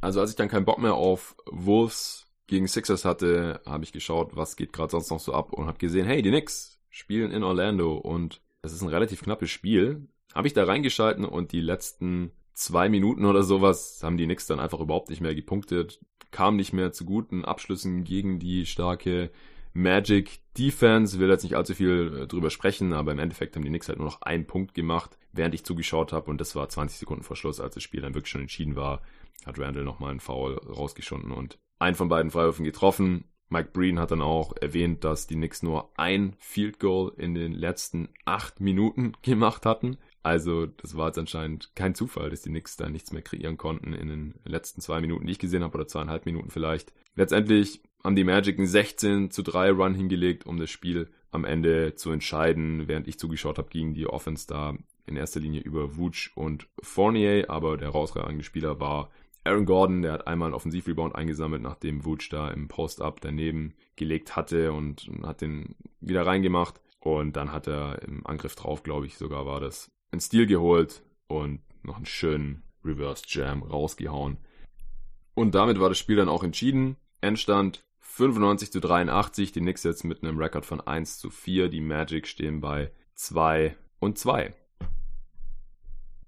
[SPEAKER 1] Also als ich dann keinen Bock mehr auf Wolves gegen Sixers hatte, habe ich geschaut, was geht gerade sonst noch so ab und habe gesehen, hey, die Knicks spielen in Orlando und das ist ein relativ knappes Spiel. Habe ich da reingeschalten und die letzten zwei Minuten oder sowas haben die Knicks dann einfach überhaupt nicht mehr gepunktet, kam nicht mehr zu guten Abschlüssen gegen die starke Magic Defense, will jetzt nicht allzu viel äh, drüber sprechen, aber im Endeffekt haben die Knicks halt nur noch einen Punkt gemacht, während ich zugeschaut habe und das war 20 Sekunden vor Schluss, als das Spiel dann wirklich schon entschieden war, hat Randall nochmal einen Foul rausgeschunden und einen von beiden Freiwürfen getroffen. Mike Breen hat dann auch erwähnt, dass die Knicks nur ein Field Goal in den letzten acht Minuten gemacht hatten. Also das war jetzt anscheinend kein Zufall, dass die Knicks da nichts mehr kreieren konnten in den letzten zwei Minuten, die ich gesehen habe, oder zweieinhalb Minuten vielleicht. Letztendlich haben die Magic einen 16 zu 3 Run hingelegt, um das Spiel am Ende zu entscheiden. Während ich zugeschaut habe, ging die Offense da in erster Linie über Vooch und Fournier, aber der herausragende Spieler war Aaron Gordon, der hat einmal einen Offensivrebound eingesammelt, nachdem Vooch da im Post-Up daneben gelegt hatte und hat den wieder reingemacht. Und dann hat er im Angriff drauf, glaube ich, sogar war das, einen Stil geholt und noch einen schönen Reverse Jam rausgehauen. Und damit war das Spiel dann auch entschieden. Endstand 95 zu 83. Die Knicks jetzt mit einem Rekord von 1 zu 4. Die Magic stehen bei 2 und 2.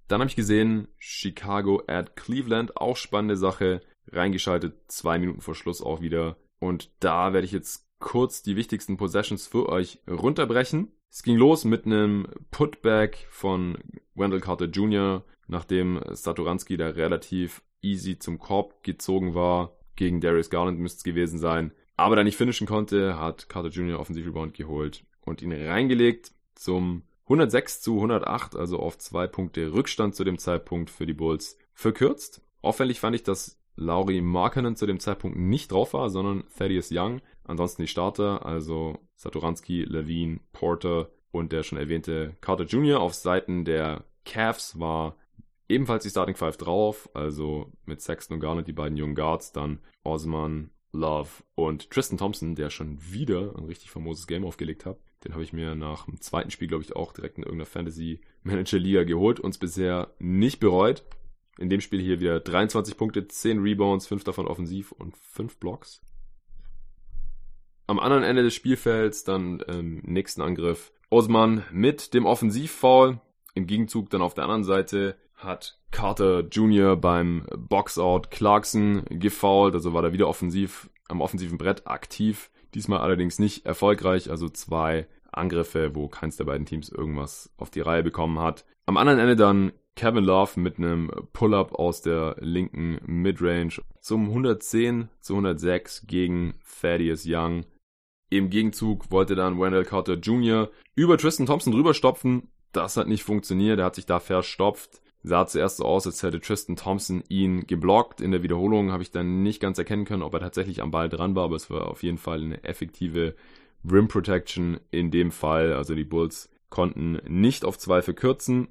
[SPEAKER 1] Dann habe ich gesehen, Chicago at Cleveland, auch spannende Sache. Reingeschaltet, zwei Minuten vor Schluss auch wieder. Und da werde ich jetzt kurz die wichtigsten Possessions für euch runterbrechen. Es ging los mit einem Putback von Wendell Carter Jr., nachdem Satoranski da relativ easy zum Korb gezogen war. Gegen Darius Garland müsste es gewesen sein. Aber da nicht finishen konnte, hat Carter Jr. Offensivrebound geholt und ihn reingelegt zum 106 zu 108, also auf zwei Punkte Rückstand zu dem Zeitpunkt für die Bulls verkürzt. Auffällig fand ich, dass Laurie Markkanen zu dem Zeitpunkt nicht drauf war, sondern Thaddeus Young. Ansonsten die Starter, also Satoranski, Levine, Porter und der schon erwähnte Carter Jr. auf Seiten der Cavs war ebenfalls die Starting Five drauf, also mit Sexton und Garnett die beiden jungen Guards, dann Osman, Love und Tristan Thompson, der schon wieder ein richtig famoses Game aufgelegt hat. Den habe ich mir nach dem zweiten Spiel, glaube ich, auch direkt in irgendeiner Fantasy Manager Liga geholt. Uns bisher nicht bereut. In dem Spiel hier wieder 23 Punkte, 10 Rebounds, 5 davon offensiv und 5 Blocks. Am anderen Ende des Spielfelds dann im nächsten Angriff Osman mit dem Offensivfoul. Im Gegenzug dann auf der anderen Seite hat Carter Jr. beim Boxout Clarkson gefoult, also war da wieder offensiv am offensiven Brett aktiv. Diesmal allerdings nicht erfolgreich, also zwei Angriffe, wo keins der beiden Teams irgendwas auf die Reihe bekommen hat. Am anderen Ende dann Kevin Love mit einem Pull-up aus der linken Midrange zum 110 zu 106 gegen Thaddeus Young. Im Gegenzug wollte dann Wendell Carter Jr. über Tristan Thompson rüberstopfen. Das hat nicht funktioniert, er hat sich da verstopft sah zuerst so aus, als hätte Tristan Thompson ihn geblockt. In der Wiederholung habe ich dann nicht ganz erkennen können, ob er tatsächlich am Ball dran war, aber es war auf jeden Fall eine effektive Rim Protection in dem Fall. Also die Bulls konnten nicht auf zwei verkürzen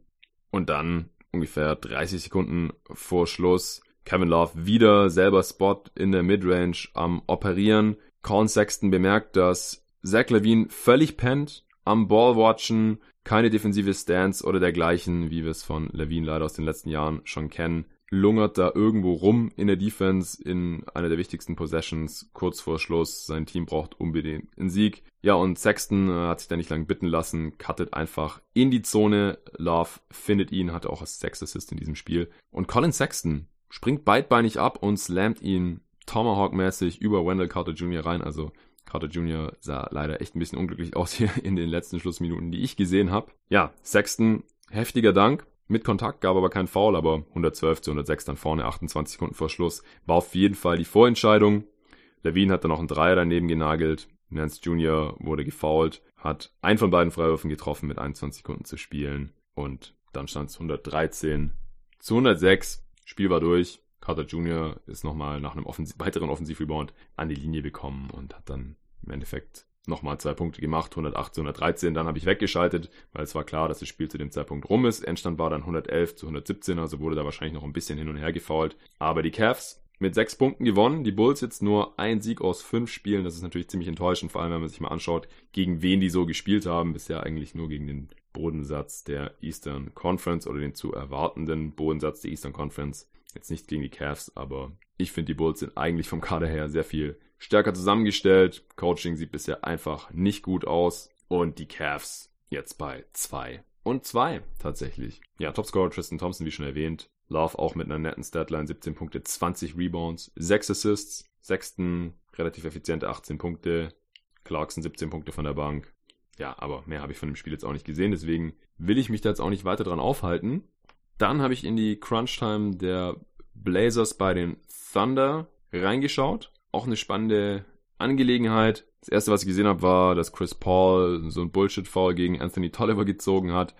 [SPEAKER 1] und dann ungefähr 30 Sekunden vor Schluss Kevin Love wieder selber Spot in der Midrange am Operieren. Colin Sexton bemerkt, dass Zach Levine völlig pennt, am Ball keine defensive Stance oder dergleichen, wie wir es von Levine leider aus den letzten Jahren schon kennen. Lungert da irgendwo rum in der Defense in einer der wichtigsten Possessions kurz vor Schluss. Sein Team braucht unbedingt einen Sieg. Ja, und Sexton äh, hat sich da nicht lang bitten lassen, cuttet einfach in die Zone. Love findet ihn, hatte auch als Sex Assist in diesem Spiel. Und Colin Sexton springt beidbeinig ab und slammt ihn Tomahawk-mäßig über Wendell Carter Jr. rein. Also Carter Jr. sah leider echt ein bisschen unglücklich aus hier in den letzten Schlussminuten, die ich gesehen habe. Ja, Sexton, heftiger Dank. Mit Kontakt gab aber kein Foul, aber 112 zu 106 dann vorne, 28 Sekunden vor Schluss. War auf jeden Fall die Vorentscheidung. Levine hat dann noch einen Dreier daneben genagelt. Nance Jr. wurde gefoult, hat einen von beiden Freiwürfen getroffen mit 21 Sekunden zu spielen. Und dann stand es 113 zu 106. Spiel war durch. Carter Jr. ist nochmal nach einem Offensiv weiteren Offensivrebound an die Linie gekommen und hat dann im Endeffekt nochmal zwei Punkte gemacht, 108 zu 113. Dann habe ich weggeschaltet, weil es war klar, dass das Spiel zu dem Zeitpunkt rum ist. Endstand war dann 111 zu 117, also wurde da wahrscheinlich noch ein bisschen hin und her gefault. Aber die Cavs mit sechs Punkten gewonnen. Die Bulls jetzt nur ein Sieg aus fünf Spielen. Das ist natürlich ziemlich enttäuschend, vor allem wenn man sich mal anschaut, gegen wen die so gespielt haben. Bisher eigentlich nur gegen den Bodensatz der Eastern Conference oder den zu erwartenden Bodensatz der Eastern Conference. Jetzt nicht gegen die Cavs, aber ich finde, die Bulls sind eigentlich vom Kader her sehr viel stärker zusammengestellt. Coaching sieht bisher einfach nicht gut aus. Und die Cavs jetzt bei zwei und zwei tatsächlich. Ja, Topscorer Tristan Thompson, wie schon erwähnt. Love auch mit einer netten Statline, 17 Punkte, 20 Rebounds, 6 Assists. Sexton relativ effiziente 18 Punkte. Clarkson 17 Punkte von der Bank. Ja, aber mehr habe ich von dem Spiel jetzt auch nicht gesehen, deswegen will ich mich da jetzt auch nicht weiter dran aufhalten. Dann habe ich in die Crunch-Time der Blazers bei den Thunder reingeschaut. Auch eine spannende Angelegenheit. Das erste, was ich gesehen habe, war, dass Chris Paul so ein Bullshit-Foul gegen Anthony Tolliver gezogen hat.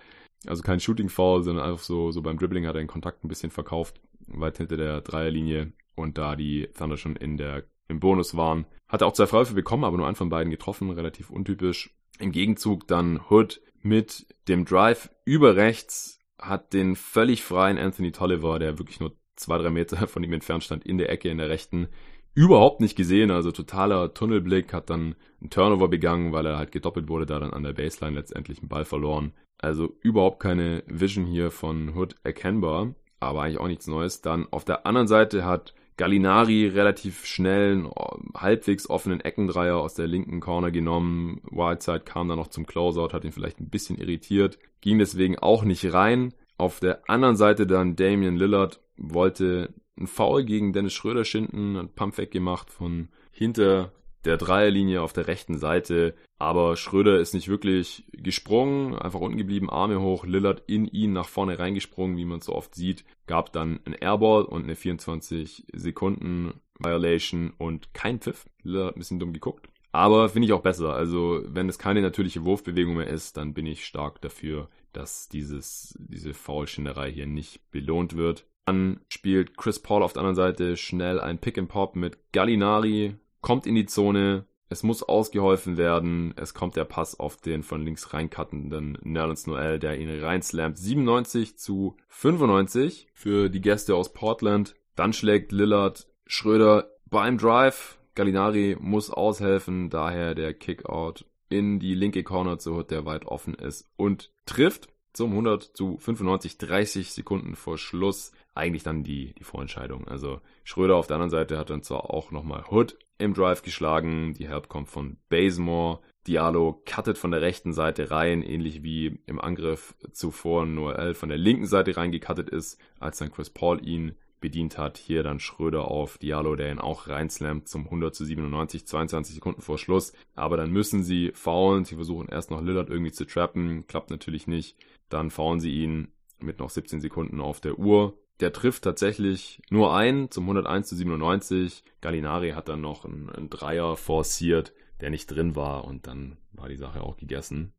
[SPEAKER 1] Also kein Shooting-Foul, sondern einfach so, so beim Dribbling hat er den Kontakt ein bisschen verkauft, weit hinter der Dreierlinie. Und da die Thunder schon in der, im Bonus waren, hat er auch zwei Freiwürfe bekommen, aber nur einen von beiden getroffen, relativ untypisch. Im Gegenzug dann Hood mit dem Drive über rechts hat den völlig freien Anthony Tolliver, der wirklich nur zwei, drei Meter von ihm entfernt stand, in der Ecke in der rechten, überhaupt nicht gesehen. Also totaler Tunnelblick, hat dann einen Turnover begangen, weil er halt gedoppelt wurde, da dann an der Baseline letztendlich einen Ball verloren. Also überhaupt keine Vision hier von Hood erkennbar, aber eigentlich auch nichts Neues. Dann auf der anderen Seite hat Gallinari relativ schnell einen halbwegs offenen Eckendreier aus der linken Corner genommen. Wildside kam dann noch zum Closeout, hat ihn vielleicht ein bisschen irritiert, ging deswegen auch nicht rein. Auf der anderen Seite dann Damian Lillard wollte einen Foul gegen Dennis Schröder schinden, hat Pump weggemacht von hinter der Dreierlinie auf der rechten Seite. Aber Schröder ist nicht wirklich gesprungen, einfach unten geblieben, Arme hoch, Lillard in ihn nach vorne reingesprungen, wie man so oft sieht. Gab dann ein Airball und eine 24 Sekunden Violation und kein Pfiff. Lillard hat ein bisschen dumm geguckt. Aber finde ich auch besser. Also, wenn es keine natürliche Wurfbewegung mehr ist, dann bin ich stark dafür, dass dieses, diese Foulschinderei hier nicht belohnt wird. Dann spielt Chris Paul auf der anderen Seite schnell ein Pick and Pop mit Gallinari, kommt in die Zone, es muss ausgeholfen werden, es kommt der Pass auf den von links reinkattenden Nerlens Noel, der ihn reinslammt. 97 zu 95 für die Gäste aus Portland. Dann schlägt Lillard Schröder beim Drive. Gallinari muss aushelfen, daher der Kickout in die linke Corner zu Hood, der weit offen ist und trifft zum 100 zu 95, 30 Sekunden vor Schluss. Eigentlich dann die, die Vorentscheidung. Also Schröder auf der anderen Seite hat dann zwar auch nochmal Hood im Drive geschlagen. Die Help kommt von Bazemore. Diallo cuttet von der rechten Seite rein, ähnlich wie im Angriff zuvor Noel von der linken Seite reingecuttet ist, als dann Chris Paul ihn bedient hat. Hier dann Schröder auf Diallo, der ihn auch reinslammt zum 100 zu 97, 22 Sekunden vor Schluss. Aber dann müssen sie faulen. Sie versuchen erst noch Lillard irgendwie zu trappen. Klappt natürlich nicht. Dann faulen sie ihn mit noch 17 Sekunden auf der Uhr. Der trifft tatsächlich nur ein zum 101 zu 97. Gallinari hat dann noch einen, einen Dreier forciert, der nicht drin war und dann war die Sache auch gegessen.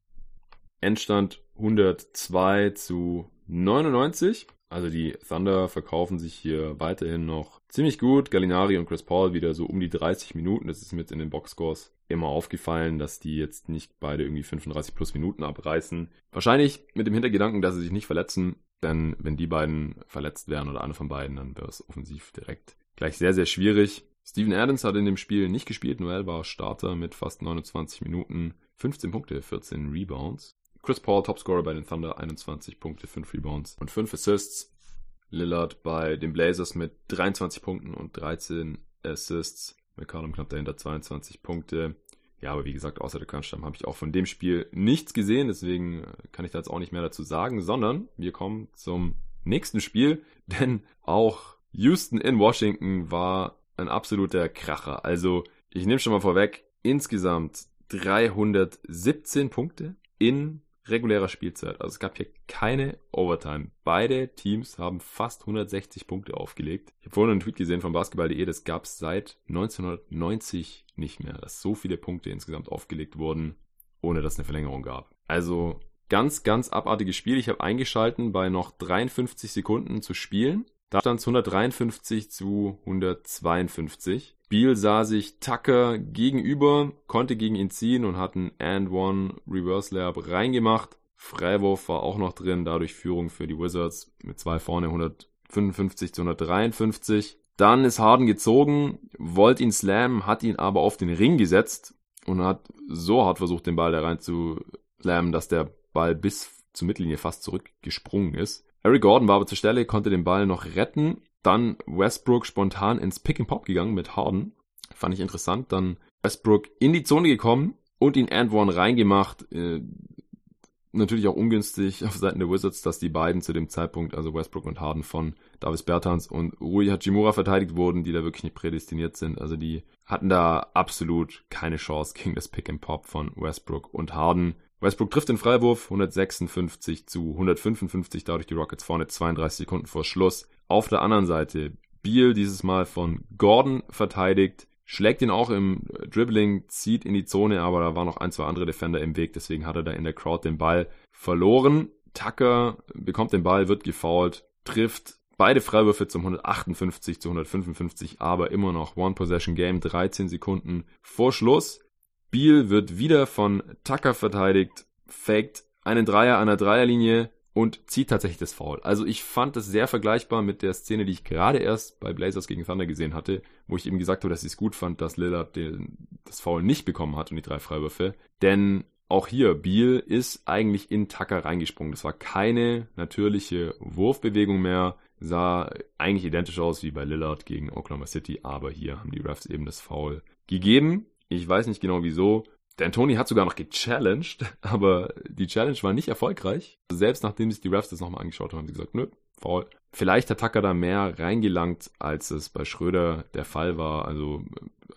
[SPEAKER 1] Endstand 102 zu 99. Also die Thunder verkaufen sich hier weiterhin noch ziemlich gut. Gallinari und Chris Paul wieder so um die 30 Minuten. Das ist mir jetzt in den Boxscores immer aufgefallen, dass die jetzt nicht beide irgendwie 35 plus Minuten abreißen. Wahrscheinlich mit dem Hintergedanken, dass sie sich nicht verletzen. Denn wenn die beiden verletzt wären oder einer von beiden, dann wäre es offensiv direkt gleich sehr, sehr schwierig. Steven Adams hat in dem Spiel nicht gespielt. Noel war Starter mit fast 29 Minuten, 15 Punkte, 14 Rebounds. Chris Paul, Topscorer bei den Thunder, 21 Punkte, 5 Rebounds und 5 Assists. Lillard bei den Blazers mit 23 Punkten und 13 Assists. McCollum knapp dahinter 22 Punkte. Ja, aber wie gesagt, außer der Crunch-Time habe ich auch von dem Spiel nichts gesehen, deswegen kann ich da jetzt auch nicht mehr dazu sagen, sondern wir kommen zum nächsten Spiel, denn auch Houston in Washington war ein absoluter Kracher. Also, ich nehme schon mal vorweg, insgesamt 317 Punkte in regulärer Spielzeit. Also es gab hier keine Overtime. Beide Teams haben fast 160 Punkte aufgelegt. Ich habe vorhin einen Tweet gesehen von basketball.de, das gab es seit 1990 nicht mehr, dass so viele Punkte insgesamt aufgelegt wurden, ohne dass es eine Verlängerung gab. Also ganz, ganz abartiges Spiel. Ich habe eingeschalten bei noch 53 Sekunden zu spielen. Da stand es 153 zu 152. Beal sah sich Tucker gegenüber, konnte gegen ihn ziehen und hat einen And-One Reverse Layup reingemacht. Freiwurf war auch noch drin, dadurch Führung für die Wizards mit zwei vorne 155 zu 153. Dann ist Harden gezogen, wollte ihn slammen, hat ihn aber auf den Ring gesetzt und hat so hart versucht, den Ball da rein zu slammen, dass der Ball bis zur Mittellinie fast zurückgesprungen ist. Eric Gordon war aber zur Stelle, konnte den Ball noch retten. Dann Westbrook spontan ins Pick and Pop gegangen mit Harden. Fand ich interessant. Dann Westbrook in die Zone gekommen und ihn and one reingemacht. Äh, natürlich auch ungünstig auf Seiten der Wizards, dass die beiden zu dem Zeitpunkt, also Westbrook und Harden von Davis Bertans und Rui Hachimura verteidigt wurden, die da wirklich nicht prädestiniert sind. Also die hatten da absolut keine Chance gegen das Pick and Pop von Westbrook und Harden. Westbrook trifft den Freiwurf 156 zu 155, dadurch die Rockets vorne 32 Sekunden vor Schluss. Auf der anderen Seite Beal dieses Mal von Gordon verteidigt, schlägt ihn auch im Dribbling, zieht in die Zone, aber da waren noch ein, zwei andere Defender im Weg, deswegen hat er da in der Crowd den Ball verloren. Tucker bekommt den Ball, wird gefoult, trifft beide Freiwürfe zum 158 zu 155, aber immer noch One Possession Game, 13 Sekunden vor Schluss. Beal wird wieder von Tucker verteidigt, faked einen Dreier an der Dreierlinie und zieht tatsächlich das Foul. Also ich fand das sehr vergleichbar mit der Szene, die ich gerade erst bei Blazers gegen Thunder gesehen hatte, wo ich eben gesagt habe, dass ich es gut fand, dass Lillard den, das Foul nicht bekommen hat und die drei Freiwürfe. Denn auch hier, Beal ist eigentlich in Tucker reingesprungen. Das war keine natürliche Wurfbewegung mehr. Sah eigentlich identisch aus wie bei Lillard gegen Oklahoma City, aber hier haben die Refs eben das Foul gegeben. Ich weiß nicht genau wieso. Dan Tony hat sogar noch gechallenged, aber die Challenge war nicht erfolgreich. Selbst nachdem sich die Refs das nochmal angeschaut haben, haben sie gesagt, nö, faul. Vielleicht hat Tucker da mehr reingelangt, als es bei Schröder der Fall war. Also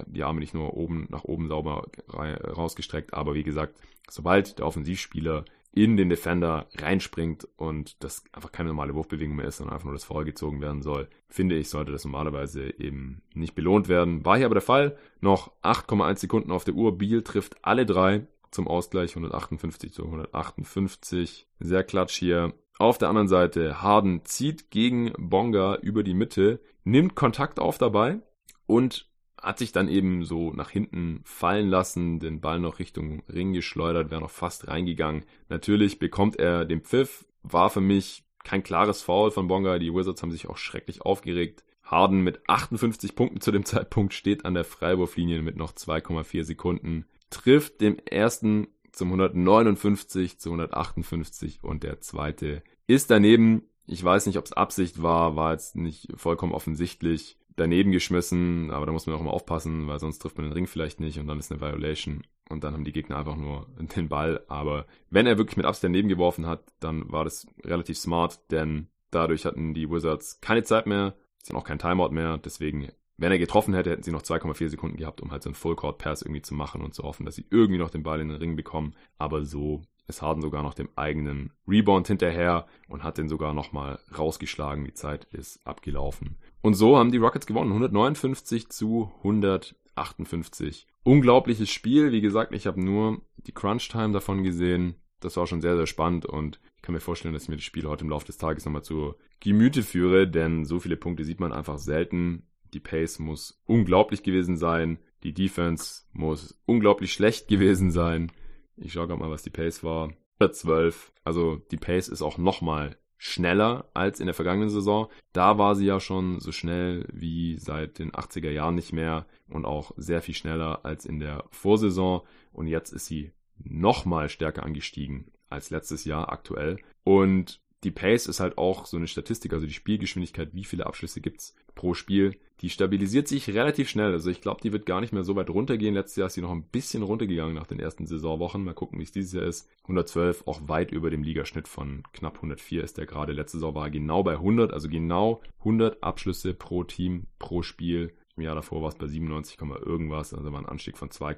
[SPEAKER 1] die Arme nicht nur oben nach oben sauber rausgestreckt, aber wie gesagt, sobald der Offensivspieler in den Defender reinspringt und das einfach keine normale Wurfbewegung mehr ist, sondern einfach nur das Foul gezogen werden soll, finde ich, sollte das normalerweise eben nicht belohnt werden. War hier aber der Fall. Noch 8,1 Sekunden auf der Uhr. Biel trifft alle drei zum Ausgleich 158 zu 158. Sehr klatsch hier. Auf der anderen Seite, Harden zieht gegen Bonga über die Mitte, nimmt Kontakt auf dabei und hat sich dann eben so nach hinten fallen lassen, den Ball noch Richtung Ring geschleudert, wäre noch fast reingegangen. Natürlich bekommt er den Pfiff, war für mich kein klares Foul von Bonga. Die Wizards haben sich auch schrecklich aufgeregt. Harden mit 58 Punkten zu dem Zeitpunkt steht an der Freiwurflinie mit noch 2,4 Sekunden, trifft dem ersten zum 159 zu 158 und der zweite ist daneben. Ich weiß nicht, ob es Absicht war, war jetzt nicht vollkommen offensichtlich daneben geschmissen, aber da muss man auch immer aufpassen, weil sonst trifft man den Ring vielleicht nicht und dann ist eine Violation und dann haben die Gegner einfach nur den Ball. Aber wenn er wirklich mit Absicht daneben geworfen hat, dann war das relativ smart, denn dadurch hatten die Wizards keine Zeit mehr, sie haben auch kein Timeout mehr, deswegen wenn er getroffen hätte, hätten sie noch 2,4 Sekunden gehabt, um halt so einen Full Court Pass irgendwie zu machen und zu hoffen, dass sie irgendwie noch den Ball in den Ring bekommen. Aber so ist Harden sogar noch dem eigenen Rebound hinterher und hat den sogar nochmal rausgeschlagen. Die Zeit ist abgelaufen. Und so haben die Rockets gewonnen. 159 zu 158. Unglaubliches Spiel. Wie gesagt, ich habe nur die Crunch-Time davon gesehen. Das war schon sehr, sehr spannend und ich kann mir vorstellen, dass ich mir das Spiel heute im Laufe des Tages nochmal zu Gemüte führe, denn so viele Punkte sieht man einfach selten. Die Pace muss unglaublich gewesen sein. Die Defense muss unglaublich schlecht gewesen sein. Ich schaue gerade mal, was die Pace war. 112. Also die Pace ist auch nochmal schneller als in der vergangenen Saison. Da war sie ja schon so schnell wie seit den 80er Jahren nicht mehr und auch sehr viel schneller als in der Vorsaison. Und jetzt ist sie nochmal stärker angestiegen als letztes Jahr aktuell. Und die Pace ist halt auch so eine Statistik, also die Spielgeschwindigkeit, wie viele Abschlüsse gibt's pro Spiel. Die stabilisiert sich relativ schnell. Also ich glaube, die wird gar nicht mehr so weit runtergehen. Letztes Jahr ist sie noch ein bisschen runtergegangen nach den ersten Saisonwochen. Mal gucken, wie es dieses Jahr ist. 112, auch weit über dem Ligaschnitt von knapp 104 ist der gerade. Letzte Saison war genau bei 100, also genau 100 Abschlüsse pro Team, pro Spiel. Im Jahr davor war es bei 97, irgendwas. Also war ein Anstieg von 2,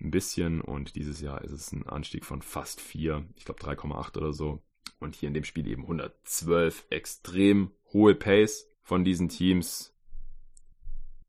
[SPEAKER 1] ein bisschen. Und dieses Jahr ist es ein Anstieg von fast 4. Ich glaube 3,8 oder so. Und hier in dem Spiel eben 112. Extrem hohe Pace von diesen Teams.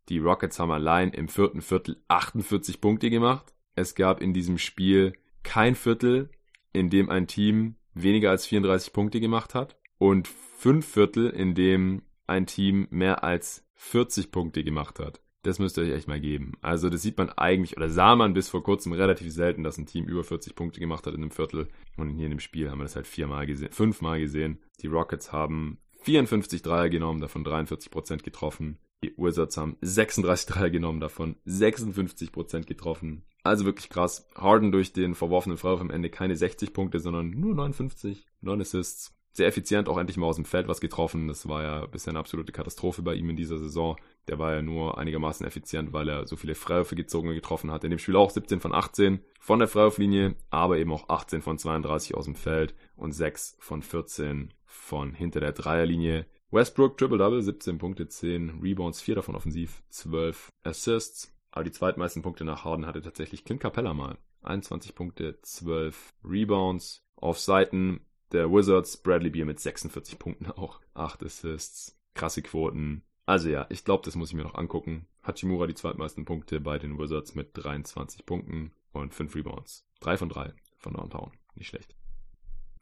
[SPEAKER 1] Die Rockets haben allein im vierten Viertel 48 Punkte gemacht. Es gab in diesem Spiel kein Viertel, in dem ein Team weniger als 34 Punkte gemacht hat und fünf Viertel, in dem ein Team mehr als 40 Punkte gemacht hat. Das müsst ihr euch echt mal geben. Also das sieht man eigentlich, oder sah man bis vor kurzem relativ selten, dass ein Team über 40 Punkte gemacht hat in einem Viertel. Und hier in dem Spiel haben wir das halt viermal gesehen, fünfmal gesehen. Die Rockets haben 54 Dreier genommen, davon 43 Prozent getroffen. Die Wizards haben 36 Dreier genommen, davon 56 Prozent getroffen. Also wirklich krass. Harden durch den verworfenen Freiwurf am Ende keine 60 Punkte, sondern nur 59, 9 Assists. Sehr effizient, auch endlich mal aus dem Feld was getroffen. Das war ja bisher eine absolute Katastrophe bei ihm in dieser Saison. Der war ja nur einigermaßen effizient, weil er so viele Freiwürfe gezogen und getroffen hat. In dem Spiel auch 17 von 18 von der Freiwurflinie, aber eben auch 18 von 32 aus dem Feld und 6 von 14 von hinter der Dreierlinie. Westbrook Triple-Double, 17 Punkte, 10 Rebounds, 4 davon offensiv, 12 Assists. Aber die zweitmeisten Punkte nach Harden hatte tatsächlich Clint Capella mal. 21 Punkte, 12 Rebounds. Auf Seiten der Wizards Bradley Beer mit 46 Punkten auch. 8 Assists. Krasse Quoten. Also ja, ich glaube, das muss ich mir noch angucken. Hachimura die zweitmeisten Punkte bei den Wizards mit 23 Punkten und 5 Rebounds. 3 von 3 von Downtown. Nicht schlecht.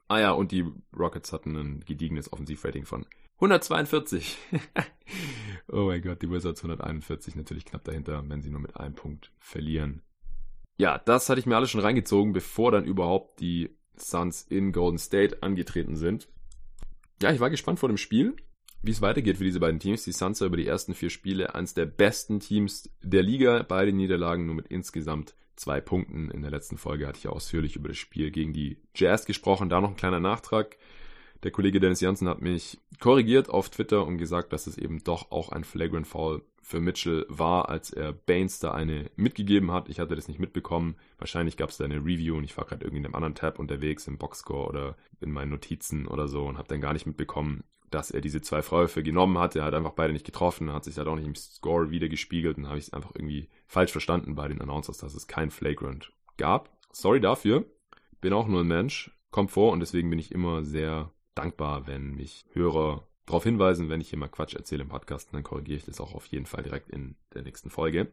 [SPEAKER 1] Ah ja, und die Rockets hatten ein gediegenes Offensivrating von 142. oh mein Gott, die Wizards 141 natürlich knapp dahinter, wenn sie nur mit einem Punkt verlieren. Ja, das hatte ich mir alles schon reingezogen, bevor dann überhaupt die Suns in Golden State angetreten sind. Ja, ich war gespannt vor dem Spiel wie es weitergeht für diese beiden Teams. Die Suns über die ersten vier Spiele eines der besten Teams der Liga. Beide Niederlagen nur mit insgesamt zwei Punkten. In der letzten Folge hatte ich ausführlich über das Spiel gegen die Jazz gesprochen. Da noch ein kleiner Nachtrag. Der Kollege Dennis Janssen hat mich korrigiert auf Twitter und gesagt, dass es eben doch auch ein Flagrant Foul für Mitchell war, als er Baines da eine mitgegeben hat. Ich hatte das nicht mitbekommen. Wahrscheinlich gab es da eine Review und ich war gerade irgendwie in einem anderen Tab unterwegs im Boxscore oder in meinen Notizen oder so und habe dann gar nicht mitbekommen, dass er diese zwei Freiwürfe genommen hat. Er hat einfach beide nicht getroffen, hat sich halt auch nicht im Score wieder gespiegelt und habe ich es einfach irgendwie falsch verstanden bei den Announcers, dass es kein Flagrant gab. Sorry dafür. Bin auch nur ein Mensch, kommt vor und deswegen bin ich immer sehr dankbar, wenn mich Hörer darauf hinweisen, wenn ich hier mal Quatsch erzähle im Podcast, dann korrigiere ich das auch auf jeden Fall direkt in der nächsten Folge.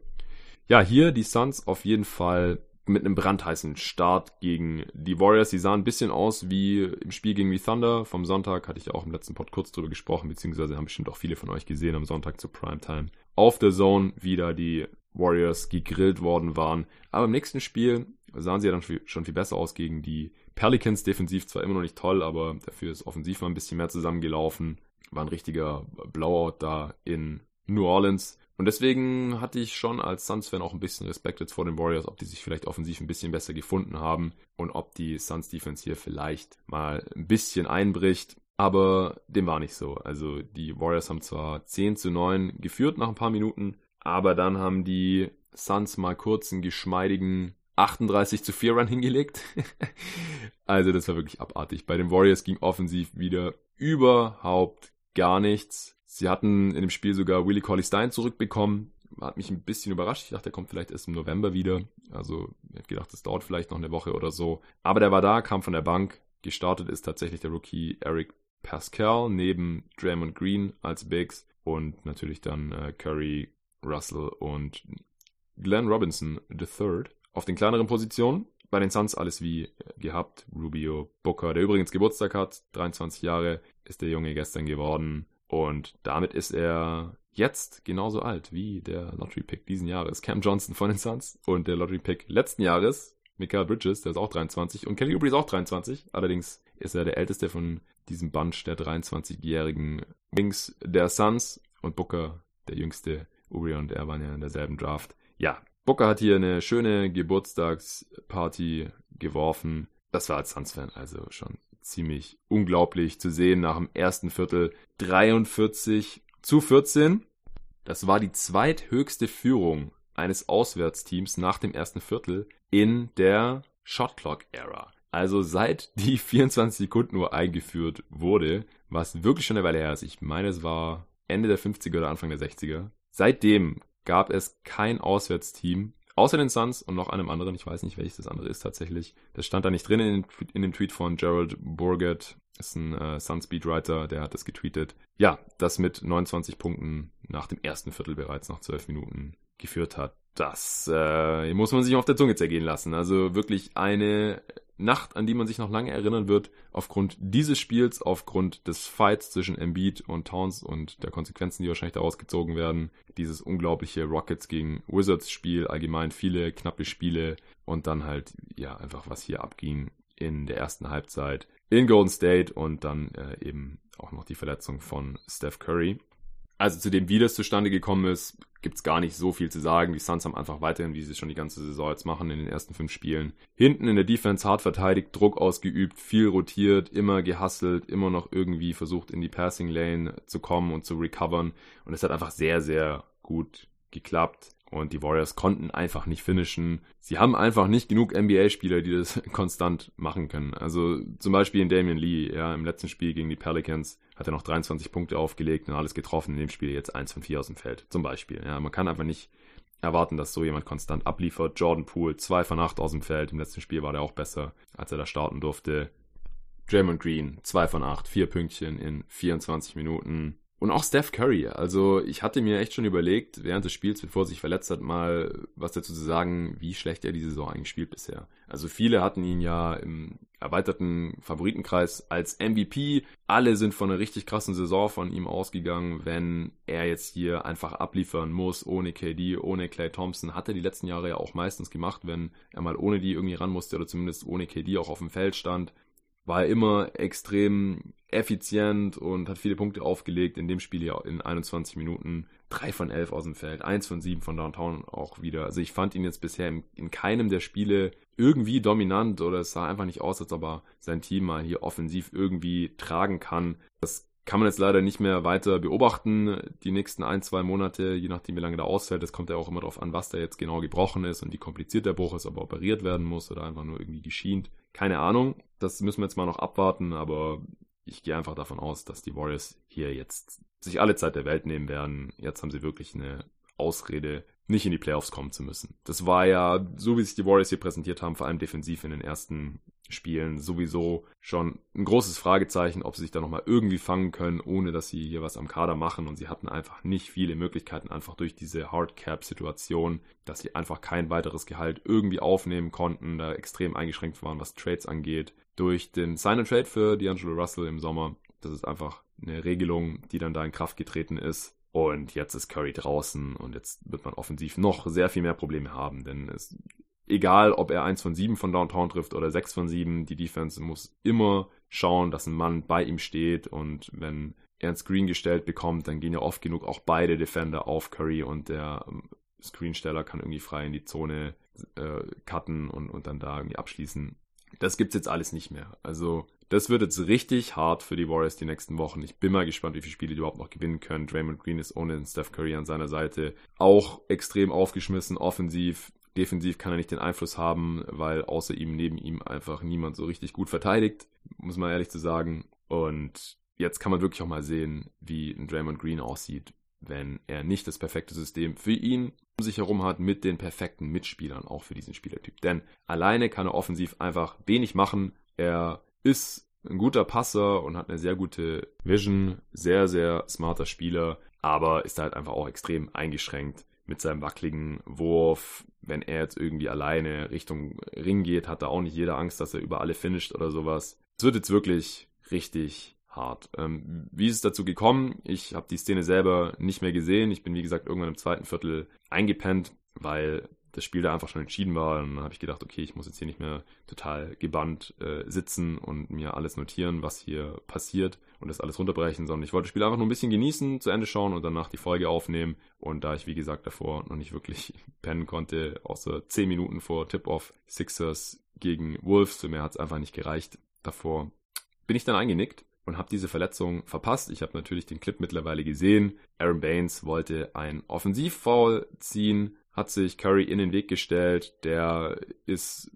[SPEAKER 1] Ja, hier die Suns auf jeden Fall mit einem brandheißen Start gegen die Warriors. Sie sahen ein bisschen aus wie im Spiel gegen die Thunder vom Sonntag, hatte ich ja auch im letzten Pod kurz drüber gesprochen, beziehungsweise haben bestimmt auch viele von euch gesehen am Sonntag zur Primetime. Auf der Zone wieder die Warriors gegrillt worden waren. Aber im nächsten Spiel sahen sie ja dann schon viel besser aus gegen die Pelicans. Defensiv zwar immer noch nicht toll, aber dafür ist offensiv mal ein bisschen mehr zusammengelaufen. War ein richtiger Blowout da in New Orleans. Und deswegen hatte ich schon als Suns-Fan auch ein bisschen Respekt jetzt vor den Warriors, ob die sich vielleicht offensiv ein bisschen besser gefunden haben und ob die Suns-Defense hier vielleicht mal ein bisschen einbricht. Aber dem war nicht so. Also die Warriors haben zwar 10 zu 9 geführt nach ein paar Minuten, aber dann haben die Suns mal kurz einen geschmeidigen 38 zu 4 Run hingelegt. also das war wirklich abartig. Bei den Warriors ging offensiv wieder überhaupt gar nichts. Sie hatten in dem Spiel sogar Willie Colley Stein zurückbekommen. Hat mich ein bisschen überrascht. Ich dachte, er kommt vielleicht erst im November wieder. Also, ich hätte gedacht, es dauert vielleicht noch eine Woche oder so. Aber der war da, kam von der Bank. Gestartet ist tatsächlich der Rookie Eric Pascal neben Draymond Green als Bigs und natürlich dann äh, Curry, Russell und Glenn Robinson III. Auf den kleineren Positionen bei den Suns alles wie gehabt. Rubio, Booker, der übrigens Geburtstag hat, 23 Jahre ist der Junge gestern geworden. Und damit ist er jetzt genauso alt wie der Lottery-Pick diesen Jahres, Cam Johnson von den Suns. Und der Lottery-Pick letzten Jahres, Michael Bridges, der ist auch 23. Und Kelly Oubre ist auch 23. Allerdings ist er der älteste von diesem Bunch der 23-jährigen Wings der Suns. Und Booker, der jüngste. Oubre und er waren ja in derselben Draft. Ja, Booker hat hier eine schöne Geburtstagsparty geworfen. Das war als Suns-Fan also schon ziemlich unglaublich zu sehen nach dem ersten Viertel 43 zu 14. Das war die zweithöchste Führung eines Auswärtsteams nach dem ersten Viertel in der Shotclock-Ära. Also seit die 24 Sekunden Uhr eingeführt wurde, was wirklich schon eine Weile her ist. Ich meine, es war Ende der 50er oder Anfang der 60er. Seitdem gab es kein Auswärtsteam, außer den Suns und noch einem anderen, ich weiß nicht, welches das andere ist tatsächlich. Das stand da nicht drin in, in dem Tweet von Gerald Burgett, ist ein äh, Suns Beatwriter, der hat das getweetet. Ja, das mit 29 Punkten nach dem ersten Viertel bereits nach 12 Minuten geführt hat. Das äh, muss man sich auf der Zunge zergehen lassen. Also wirklich eine Nacht, an die man sich noch lange erinnern wird, aufgrund dieses Spiels, aufgrund des Fights zwischen Embiid und Towns und der Konsequenzen, die wahrscheinlich daraus gezogen werden. Dieses unglaubliche Rockets gegen Wizards Spiel, allgemein viele knappe Spiele und dann halt, ja, einfach was hier abging in der ersten Halbzeit in Golden State und dann äh, eben auch noch die Verletzung von Steph Curry. Also zu dem, wie das zustande gekommen ist, gibt's gar nicht so viel zu sagen. Die Suns haben einfach weiterhin, wie sie es schon die ganze Saison jetzt machen, in den ersten fünf Spielen. Hinten in der Defense hart verteidigt, Druck ausgeübt, viel rotiert, immer gehasselt, immer noch irgendwie versucht, in die Passing Lane zu kommen und zu recovern. Und es hat einfach sehr, sehr gut geklappt. Und die Warriors konnten einfach nicht finishen. Sie haben einfach nicht genug NBA-Spieler, die das konstant machen können. Also zum Beispiel in Damian Lee, ja, im letzten Spiel gegen die Pelicans hat er noch 23 Punkte aufgelegt und alles getroffen. In dem Spiel jetzt 1 von 4 aus dem Feld. Zum Beispiel. Ja, man kann einfach nicht erwarten, dass so jemand konstant abliefert. Jordan Poole, 2 von 8 aus dem Feld. Im letzten Spiel war der auch besser, als er da starten durfte. Draymond Green, 2 von 8, 4 Pünktchen in 24 Minuten. Und auch Steph Curry. Also ich hatte mir echt schon überlegt, während des Spiels, bevor er sich verletzt hat, mal was dazu zu sagen, wie schlecht er die Saison eigentlich spielt bisher. Also viele hatten ihn ja im erweiterten Favoritenkreis als MVP. Alle sind von einer richtig krassen Saison von ihm ausgegangen, wenn er jetzt hier einfach abliefern muss, ohne KD, ohne Clay Thompson. Hat er die letzten Jahre ja auch meistens gemacht, wenn er mal ohne die irgendwie ran musste oder zumindest ohne KD auch auf dem Feld stand war er immer extrem effizient und hat viele Punkte aufgelegt. In dem Spiel ja in 21 Minuten. 3 von 11 aus dem Feld, 1 von 7 von Downtown auch wieder. Also ich fand ihn jetzt bisher in, in keinem der Spiele irgendwie dominant oder es sah einfach nicht aus, als ob er sein Team mal hier offensiv irgendwie tragen kann. Das kann man jetzt leider nicht mehr weiter beobachten, die nächsten ein, zwei Monate, je nachdem wie lange der ausfällt. Das kommt ja auch immer darauf an, was da jetzt genau gebrochen ist und wie kompliziert der Bruch ist, ob er operiert werden muss oder einfach nur irgendwie geschient. Keine Ahnung. Das müssen wir jetzt mal noch abwarten, aber ich gehe einfach davon aus, dass die Warriors hier jetzt sich alle Zeit der Welt nehmen werden. Jetzt haben sie wirklich eine Ausrede, nicht in die Playoffs kommen zu müssen. Das war ja, so wie sich die Warriors hier präsentiert haben, vor allem defensiv in den ersten Spielen sowieso schon ein großes Fragezeichen, ob sie sich da nochmal irgendwie fangen können, ohne dass sie hier was am Kader machen. Und sie hatten einfach nicht viele Möglichkeiten, einfach durch diese Hardcap-Situation, dass sie einfach kein weiteres Gehalt irgendwie aufnehmen konnten, da extrem eingeschränkt waren, was Trades angeht durch den Sign-and-Trade für D'Angelo Russell im Sommer. Das ist einfach eine Regelung, die dann da in Kraft getreten ist. Und jetzt ist Curry draußen und jetzt wird man offensiv noch sehr viel mehr Probleme haben, denn es, egal ob er eins von sieben von Downtown trifft oder sechs von sieben, die Defense muss immer schauen, dass ein Mann bei ihm steht und wenn er ein Screen gestellt bekommt, dann gehen ja oft genug auch beide Defender auf Curry und der ähm, Screensteller kann irgendwie frei in die Zone äh, cutten und, und dann da irgendwie abschließen. Das gibt's jetzt alles nicht mehr. Also, das wird jetzt richtig hart für die Warriors die nächsten Wochen. Ich bin mal gespannt, wie viele Spiele die überhaupt noch gewinnen können. Draymond Green ist ohne Steph Curry an seiner Seite auch extrem aufgeschmissen, offensiv. Defensiv kann er nicht den Einfluss haben, weil außer ihm neben ihm einfach niemand so richtig gut verteidigt, muss man ehrlich zu sagen. Und jetzt kann man wirklich auch mal sehen, wie ein Draymond Green aussieht, wenn er nicht das perfekte System für ihn um sich herum hat mit den perfekten Mitspielern, auch für diesen Spielertyp. Denn alleine kann er offensiv einfach wenig machen. Er ist ein guter Passer und hat eine sehr gute Vision, sehr, sehr smarter Spieler, aber ist halt einfach auch extrem eingeschränkt mit seinem wackeligen Wurf. Wenn er jetzt irgendwie alleine Richtung Ring geht, hat da auch nicht jeder Angst, dass er über alle finisht oder sowas. Es wird jetzt wirklich richtig hart. Ähm, wie ist es dazu gekommen? Ich habe die Szene selber nicht mehr gesehen. Ich bin, wie gesagt, irgendwann im zweiten Viertel eingepennt, weil das Spiel da einfach schon entschieden war. Und dann habe ich gedacht, okay, ich muss jetzt hier nicht mehr total gebannt äh, sitzen und mir alles notieren, was hier passiert und das alles runterbrechen, sondern ich wollte das Spiel einfach nur ein bisschen genießen, zu Ende schauen und danach die Folge aufnehmen. Und da ich, wie gesagt, davor noch nicht wirklich pennen konnte, außer 10 Minuten vor Tip-Off Sixers gegen Wolves, so mehr hat es einfach nicht gereicht davor, bin ich dann eingenickt und habe diese Verletzung verpasst. Ich habe natürlich den Clip mittlerweile gesehen. Aaron Baines wollte ein Offensivfoul ziehen, hat sich Curry in den Weg gestellt. Der ist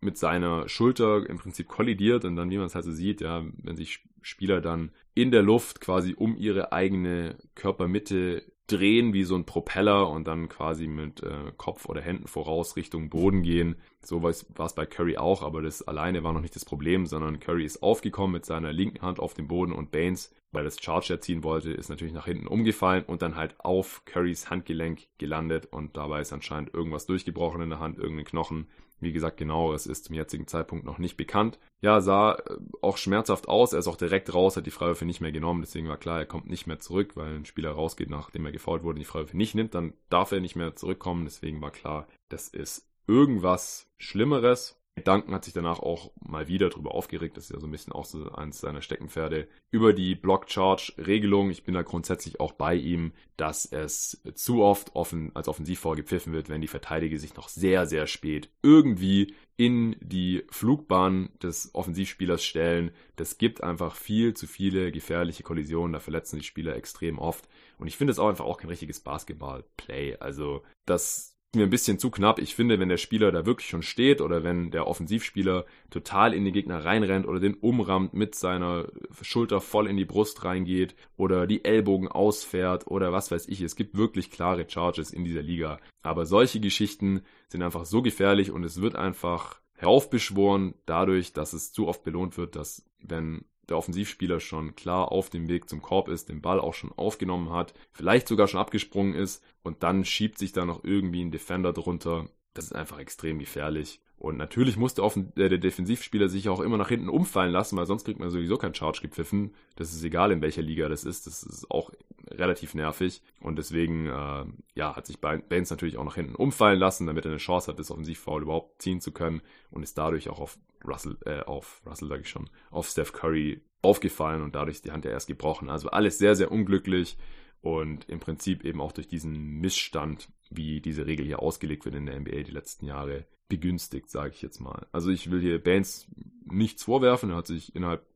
[SPEAKER 1] mit seiner Schulter im Prinzip kollidiert und dann, wie man es halt so sieht, ja, wenn sich Spieler dann in der Luft quasi um ihre eigene Körpermitte drehen wie so ein Propeller und dann quasi mit äh, Kopf oder Händen voraus Richtung Boden gehen. So war es bei Curry auch, aber das alleine war noch nicht das Problem, sondern Curry ist aufgekommen mit seiner linken Hand auf dem Boden und Baines, weil das Charge erziehen wollte, ist natürlich nach hinten umgefallen und dann halt auf Currys Handgelenk gelandet und dabei ist anscheinend irgendwas durchgebrochen in der Hand, irgendein Knochen. Wie gesagt, genaueres ist zum jetzigen Zeitpunkt noch nicht bekannt. Ja, sah äh, auch schmerzhaft aus. Er ist auch direkt raus, hat die Freiwürfe nicht mehr genommen. Deswegen war klar, er kommt nicht mehr zurück, weil ein Spieler rausgeht, nachdem er gefault wurde, und die Freiwürfe nicht nimmt. Dann darf er nicht mehr zurückkommen. Deswegen war klar, das ist irgendwas Schlimmeres. Duncan hat sich danach auch mal wieder darüber aufgeregt, das ist ja so ein bisschen auch so eins seiner Steckenpferde, über die Block-Charge-Regelung. Ich bin da grundsätzlich auch bei ihm, dass es zu oft offen, als Offensivfoul gepfiffen wird, wenn die Verteidiger sich noch sehr, sehr spät irgendwie in die Flugbahn des Offensivspielers stellen. Das gibt einfach viel zu viele gefährliche Kollisionen, da verletzen sich Spieler extrem oft. Und ich finde es auch einfach auch kein richtiges Basketball-Play. Also das mir ein bisschen zu knapp. Ich finde, wenn der Spieler da wirklich schon steht oder wenn der Offensivspieler total in den Gegner reinrennt oder den umrammt mit seiner Schulter voll in die Brust reingeht oder die Ellbogen ausfährt oder was weiß ich. Es gibt wirklich klare Charges in dieser Liga. Aber solche Geschichten sind einfach so gefährlich und es wird einfach heraufbeschworen dadurch, dass es zu oft belohnt wird, dass wenn der Offensivspieler schon klar auf dem Weg zum Korb ist, den Ball auch schon aufgenommen hat, vielleicht sogar schon abgesprungen ist und dann schiebt sich da noch irgendwie ein Defender drunter. Das ist einfach extrem gefährlich. Und natürlich muss der, Offen äh, der Defensivspieler sich auch immer nach hinten umfallen lassen, weil sonst kriegt man sowieso keinen Charge gepfiffen. Das ist egal, in welcher Liga das ist. Das ist auch relativ nervig. Und deswegen, äh, ja, hat sich Baines natürlich auch nach hinten umfallen lassen, damit er eine Chance hat, das Offensivfoul überhaupt ziehen zu können. Und ist dadurch auch auf Russell, äh, auf Russell sage ich schon, auf Steph Curry aufgefallen und dadurch die Hand ja erst gebrochen. Also alles sehr, sehr unglücklich und im Prinzip eben auch durch diesen Missstand, wie diese Regel hier ausgelegt wird in der NBA die letzten Jahre, begünstigt, sage ich jetzt mal. Also ich will hier Baines nichts vorwerfen, er hat sich innerhalb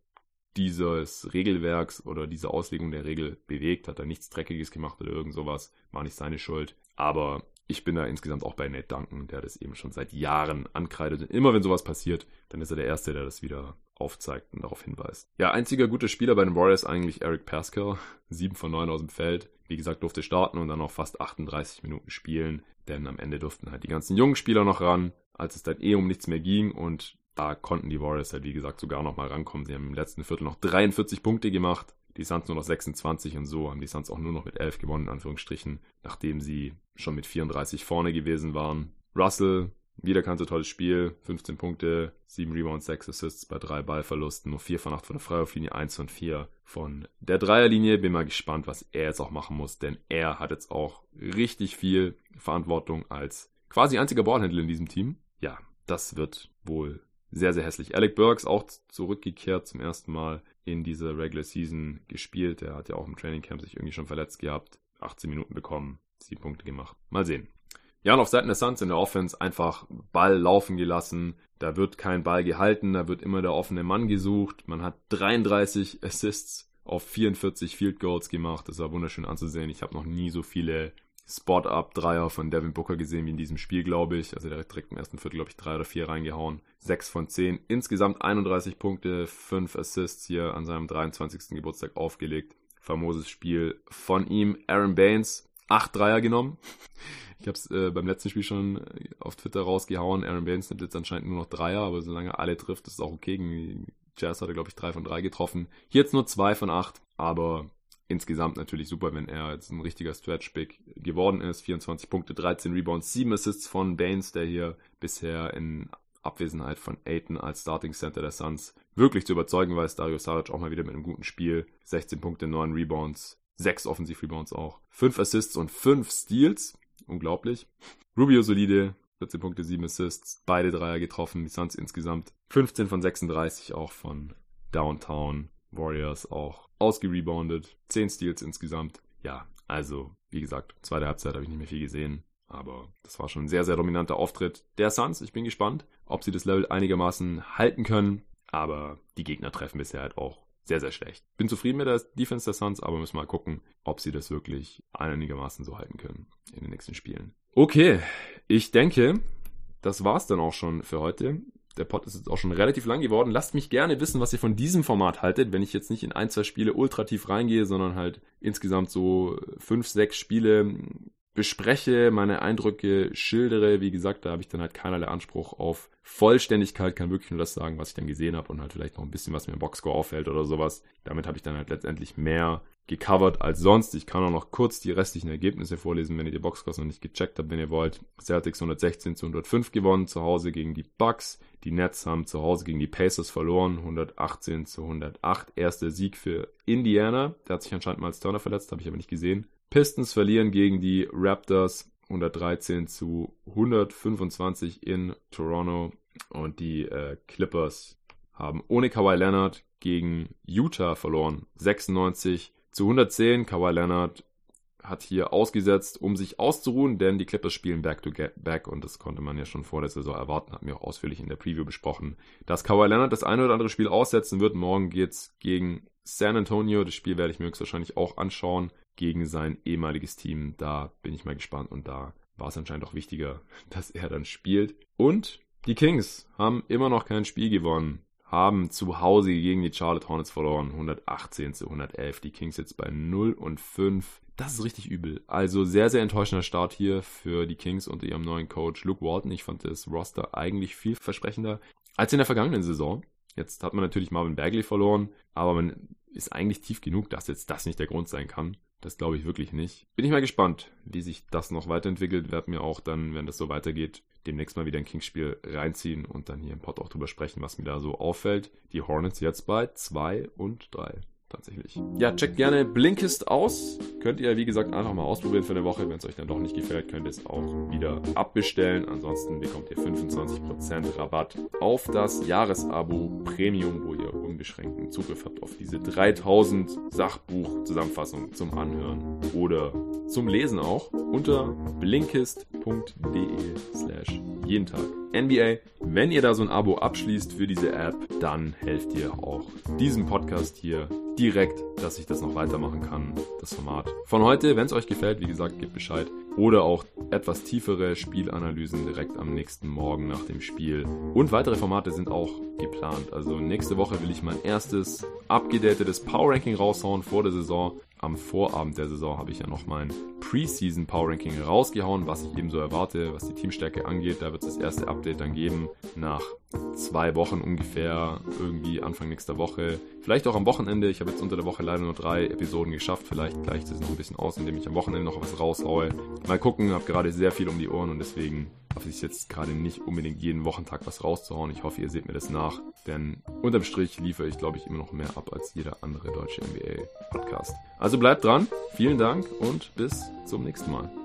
[SPEAKER 1] dieses Regelwerks oder dieser Auslegung der Regel bewegt, hat er nichts Dreckiges gemacht oder irgend sowas, war nicht seine Schuld. Aber ich bin da insgesamt auch bei Nate Duncan, der das eben schon seit Jahren ankreidet. Und immer wenn sowas passiert, dann ist er der Erste, der das wieder aufzeigt und darauf hinweist. Ja, einziger guter Spieler bei den Warriors eigentlich Eric Pascal. 7 von 9 aus dem Feld. Wie gesagt, durfte starten und dann noch fast 38 Minuten spielen. Denn am Ende durften halt die ganzen jungen Spieler noch ran, als es dann eh um nichts mehr ging. Und da konnten die Warriors halt, wie gesagt, sogar noch mal rankommen. Sie haben im letzten Viertel noch 43 Punkte gemacht. Die Suns nur noch 26 und so haben die Suns auch nur noch mit 11 gewonnen, in Anführungsstrichen, nachdem sie schon mit 34 vorne gewesen waren. Russell wieder kein so tolles Spiel. 15 Punkte, 7 Rebounds, 6 Assists bei 3 Ballverlusten. Nur 4 von 8 von der Freiwurflinie, 1 von 4 von der Dreierlinie. Bin mal gespannt, was er jetzt auch machen muss, denn er hat jetzt auch richtig viel Verantwortung als quasi einziger Ballhändler in diesem Team. Ja, das wird wohl sehr, sehr hässlich. Alec Burks auch zurückgekehrt zum ersten Mal in diese Regular Season gespielt. Er hat ja auch im Training Camp sich irgendwie schon verletzt gehabt. 18 Minuten bekommen, 7 Punkte gemacht. Mal sehen. Ja, und auf Seiten der Suns in der Offense einfach Ball laufen gelassen. Da wird kein Ball gehalten, da wird immer der offene Mann gesucht. Man hat 33 Assists auf 44 Field Goals gemacht. Das war wunderschön anzusehen. Ich habe noch nie so viele Spot-Up-Dreier von Devin Booker gesehen wie in diesem Spiel, glaube ich. Also der hat direkt im ersten Viertel, glaube ich, drei oder vier reingehauen. Sechs von zehn. Insgesamt 31 Punkte, fünf Assists hier an seinem 23. Geburtstag aufgelegt. Famoses Spiel von ihm. Aaron Baines, acht Dreier genommen. Ich habe es äh, beim letzten Spiel schon äh, auf Twitter rausgehauen. Aaron Baines nimmt jetzt anscheinend nur noch Dreier, aber solange alle trifft, ist es auch okay. Gegen Jazz hat er, glaube ich, drei von drei getroffen. Hier jetzt nur zwei von acht, aber insgesamt natürlich super, wenn er jetzt ein richtiger Stretch-Big geworden ist. 24 Punkte, 13 Rebounds, 7 Assists von Baines, der hier bisher in Abwesenheit von Aiton als Starting Center der Suns wirklich zu überzeugen weiß. Dario Saric auch mal wieder mit einem guten Spiel. 16 Punkte, 9 Rebounds, 6 Offensiv-Rebounds auch. 5 Assists und 5 Steals. Unglaublich. Rubio solide, 14 Punkte, 7 Assists, beide Dreier getroffen, die Suns insgesamt 15 von 36 auch von Downtown Warriors auch ausgereboundet, 10 Steals insgesamt. Ja, also, wie gesagt, zweite Halbzeit habe ich nicht mehr viel gesehen, aber das war schon ein sehr, sehr dominanter Auftritt der Suns. Ich bin gespannt, ob sie das Level einigermaßen halten können. aber die Gegner treffen bisher halt auch sehr, sehr schlecht. Bin zufrieden mit der Defense der Suns, aber müssen mal gucken, ob sie das wirklich einigermaßen so halten können in den nächsten Spielen. Okay, ich denke, das war's dann auch schon für heute. Der Pod ist jetzt auch schon relativ lang geworden. Lasst mich gerne wissen, was ihr von diesem Format haltet, wenn ich jetzt nicht in ein, zwei Spiele ultra tief reingehe, sondern halt insgesamt so fünf, sechs Spiele bespreche, meine Eindrücke schildere. Wie gesagt, da habe ich dann halt keinerlei Anspruch auf Vollständigkeit, kann wirklich nur das sagen, was ich dann gesehen habe und halt vielleicht noch ein bisschen, was mir im Boxscore auffällt oder sowas. Damit habe ich dann halt letztendlich mehr gecovert als sonst. Ich kann auch noch kurz die restlichen Ergebnisse vorlesen, wenn ihr die Boxscores noch nicht gecheckt habt, wenn ihr wollt. Celtics 116 zu 105 gewonnen, zu Hause gegen die Bucks. Die Nets haben zu Hause gegen die Pacers verloren, 118 zu 108. Erster Sieg für Indiana. Der hat sich anscheinend mal als Turner verletzt, habe ich aber nicht gesehen. Pistons verlieren gegen die Raptors 113 zu 125 in Toronto und die äh, Clippers haben ohne Kawhi Leonard gegen Utah verloren. 96 zu 110. Kawhi Leonard hat hier ausgesetzt, um sich auszuruhen, denn die Clippers spielen Back-to-Back und das konnte man ja schon vor der Saison erwarten, hatten wir auch ausführlich in der Preview besprochen, dass Kawhi Leonard das eine oder andere Spiel aussetzen wird. Morgen geht's gegen San Antonio. Das Spiel werde ich mir höchstwahrscheinlich auch anschauen gegen sein ehemaliges Team. Da bin ich mal gespannt und da war es anscheinend auch wichtiger, dass er dann spielt. Und die Kings haben immer noch kein Spiel gewonnen, haben zu Hause gegen die Charlotte Hornets verloren, 118 zu 111. Die Kings jetzt bei 0 und 5. Das ist richtig übel. Also sehr, sehr enttäuschender Start hier für die Kings unter ihrem neuen Coach Luke Walton. Ich fand das Roster eigentlich vielversprechender als in der vergangenen Saison. Jetzt hat man natürlich Marvin Bagley verloren, aber man ist eigentlich tief genug, dass jetzt das nicht der Grund sein kann. Das glaube ich wirklich nicht. Bin ich mal gespannt, wie sich das noch weiterentwickelt. Werd mir auch dann, wenn das so weitergeht, demnächst mal wieder ein Kings-Spiel reinziehen und dann hier im Pod auch drüber sprechen, was mir da so auffällt. Die Hornets jetzt bei 2 und 3 tatsächlich. Ja, checkt gerne Blinkist aus. Könnt ihr, wie gesagt, einfach mal ausprobieren für eine Woche. Wenn es euch dann doch nicht gefällt, könnt ihr es auch wieder abbestellen. Ansonsten bekommt ihr 25% Rabatt auf das Jahresabo Premium, wo ihr unbeschränkten Zugriff habt auf diese 3000 Sachbuch-Zusammenfassungen zum Anhören oder zum Lesen auch unter blinkist.de slash jeden Tag. NBA. Wenn ihr da so ein Abo abschließt für diese App, dann helft ihr auch diesem Podcast hier direkt, dass ich das noch weitermachen kann, das Format. Von heute, wenn es euch gefällt, wie gesagt, gebt Bescheid. Oder auch etwas tiefere Spielanalysen direkt am nächsten Morgen nach dem Spiel. Und weitere Formate sind auch geplant. Also nächste Woche will ich mein erstes abgedatetes Power Ranking raushauen vor der Saison am Vorabend der Saison habe ich ja noch mein Preseason Power Ranking rausgehauen, was ich eben so erwarte, was die Teamstärke angeht. Da wird es das erste Update dann geben nach zwei Wochen ungefähr, irgendwie Anfang nächster Woche. Vielleicht auch am Wochenende. Ich habe jetzt unter der Woche leider nur drei Episoden geschafft. Vielleicht gleicht es noch ein bisschen aus, indem ich am Wochenende noch was raushaue. Mal gucken, habe gerade sehr viel um die Ohren und deswegen hoffe ich jetzt gerade nicht unbedingt jeden Wochentag was rauszuhauen. Ich hoffe, ihr seht mir das nach, denn unterm Strich liefere ich, glaube ich, immer noch mehr ab als jeder andere deutsche NBA-Podcast. Also bleibt dran, vielen Dank und bis zum nächsten Mal.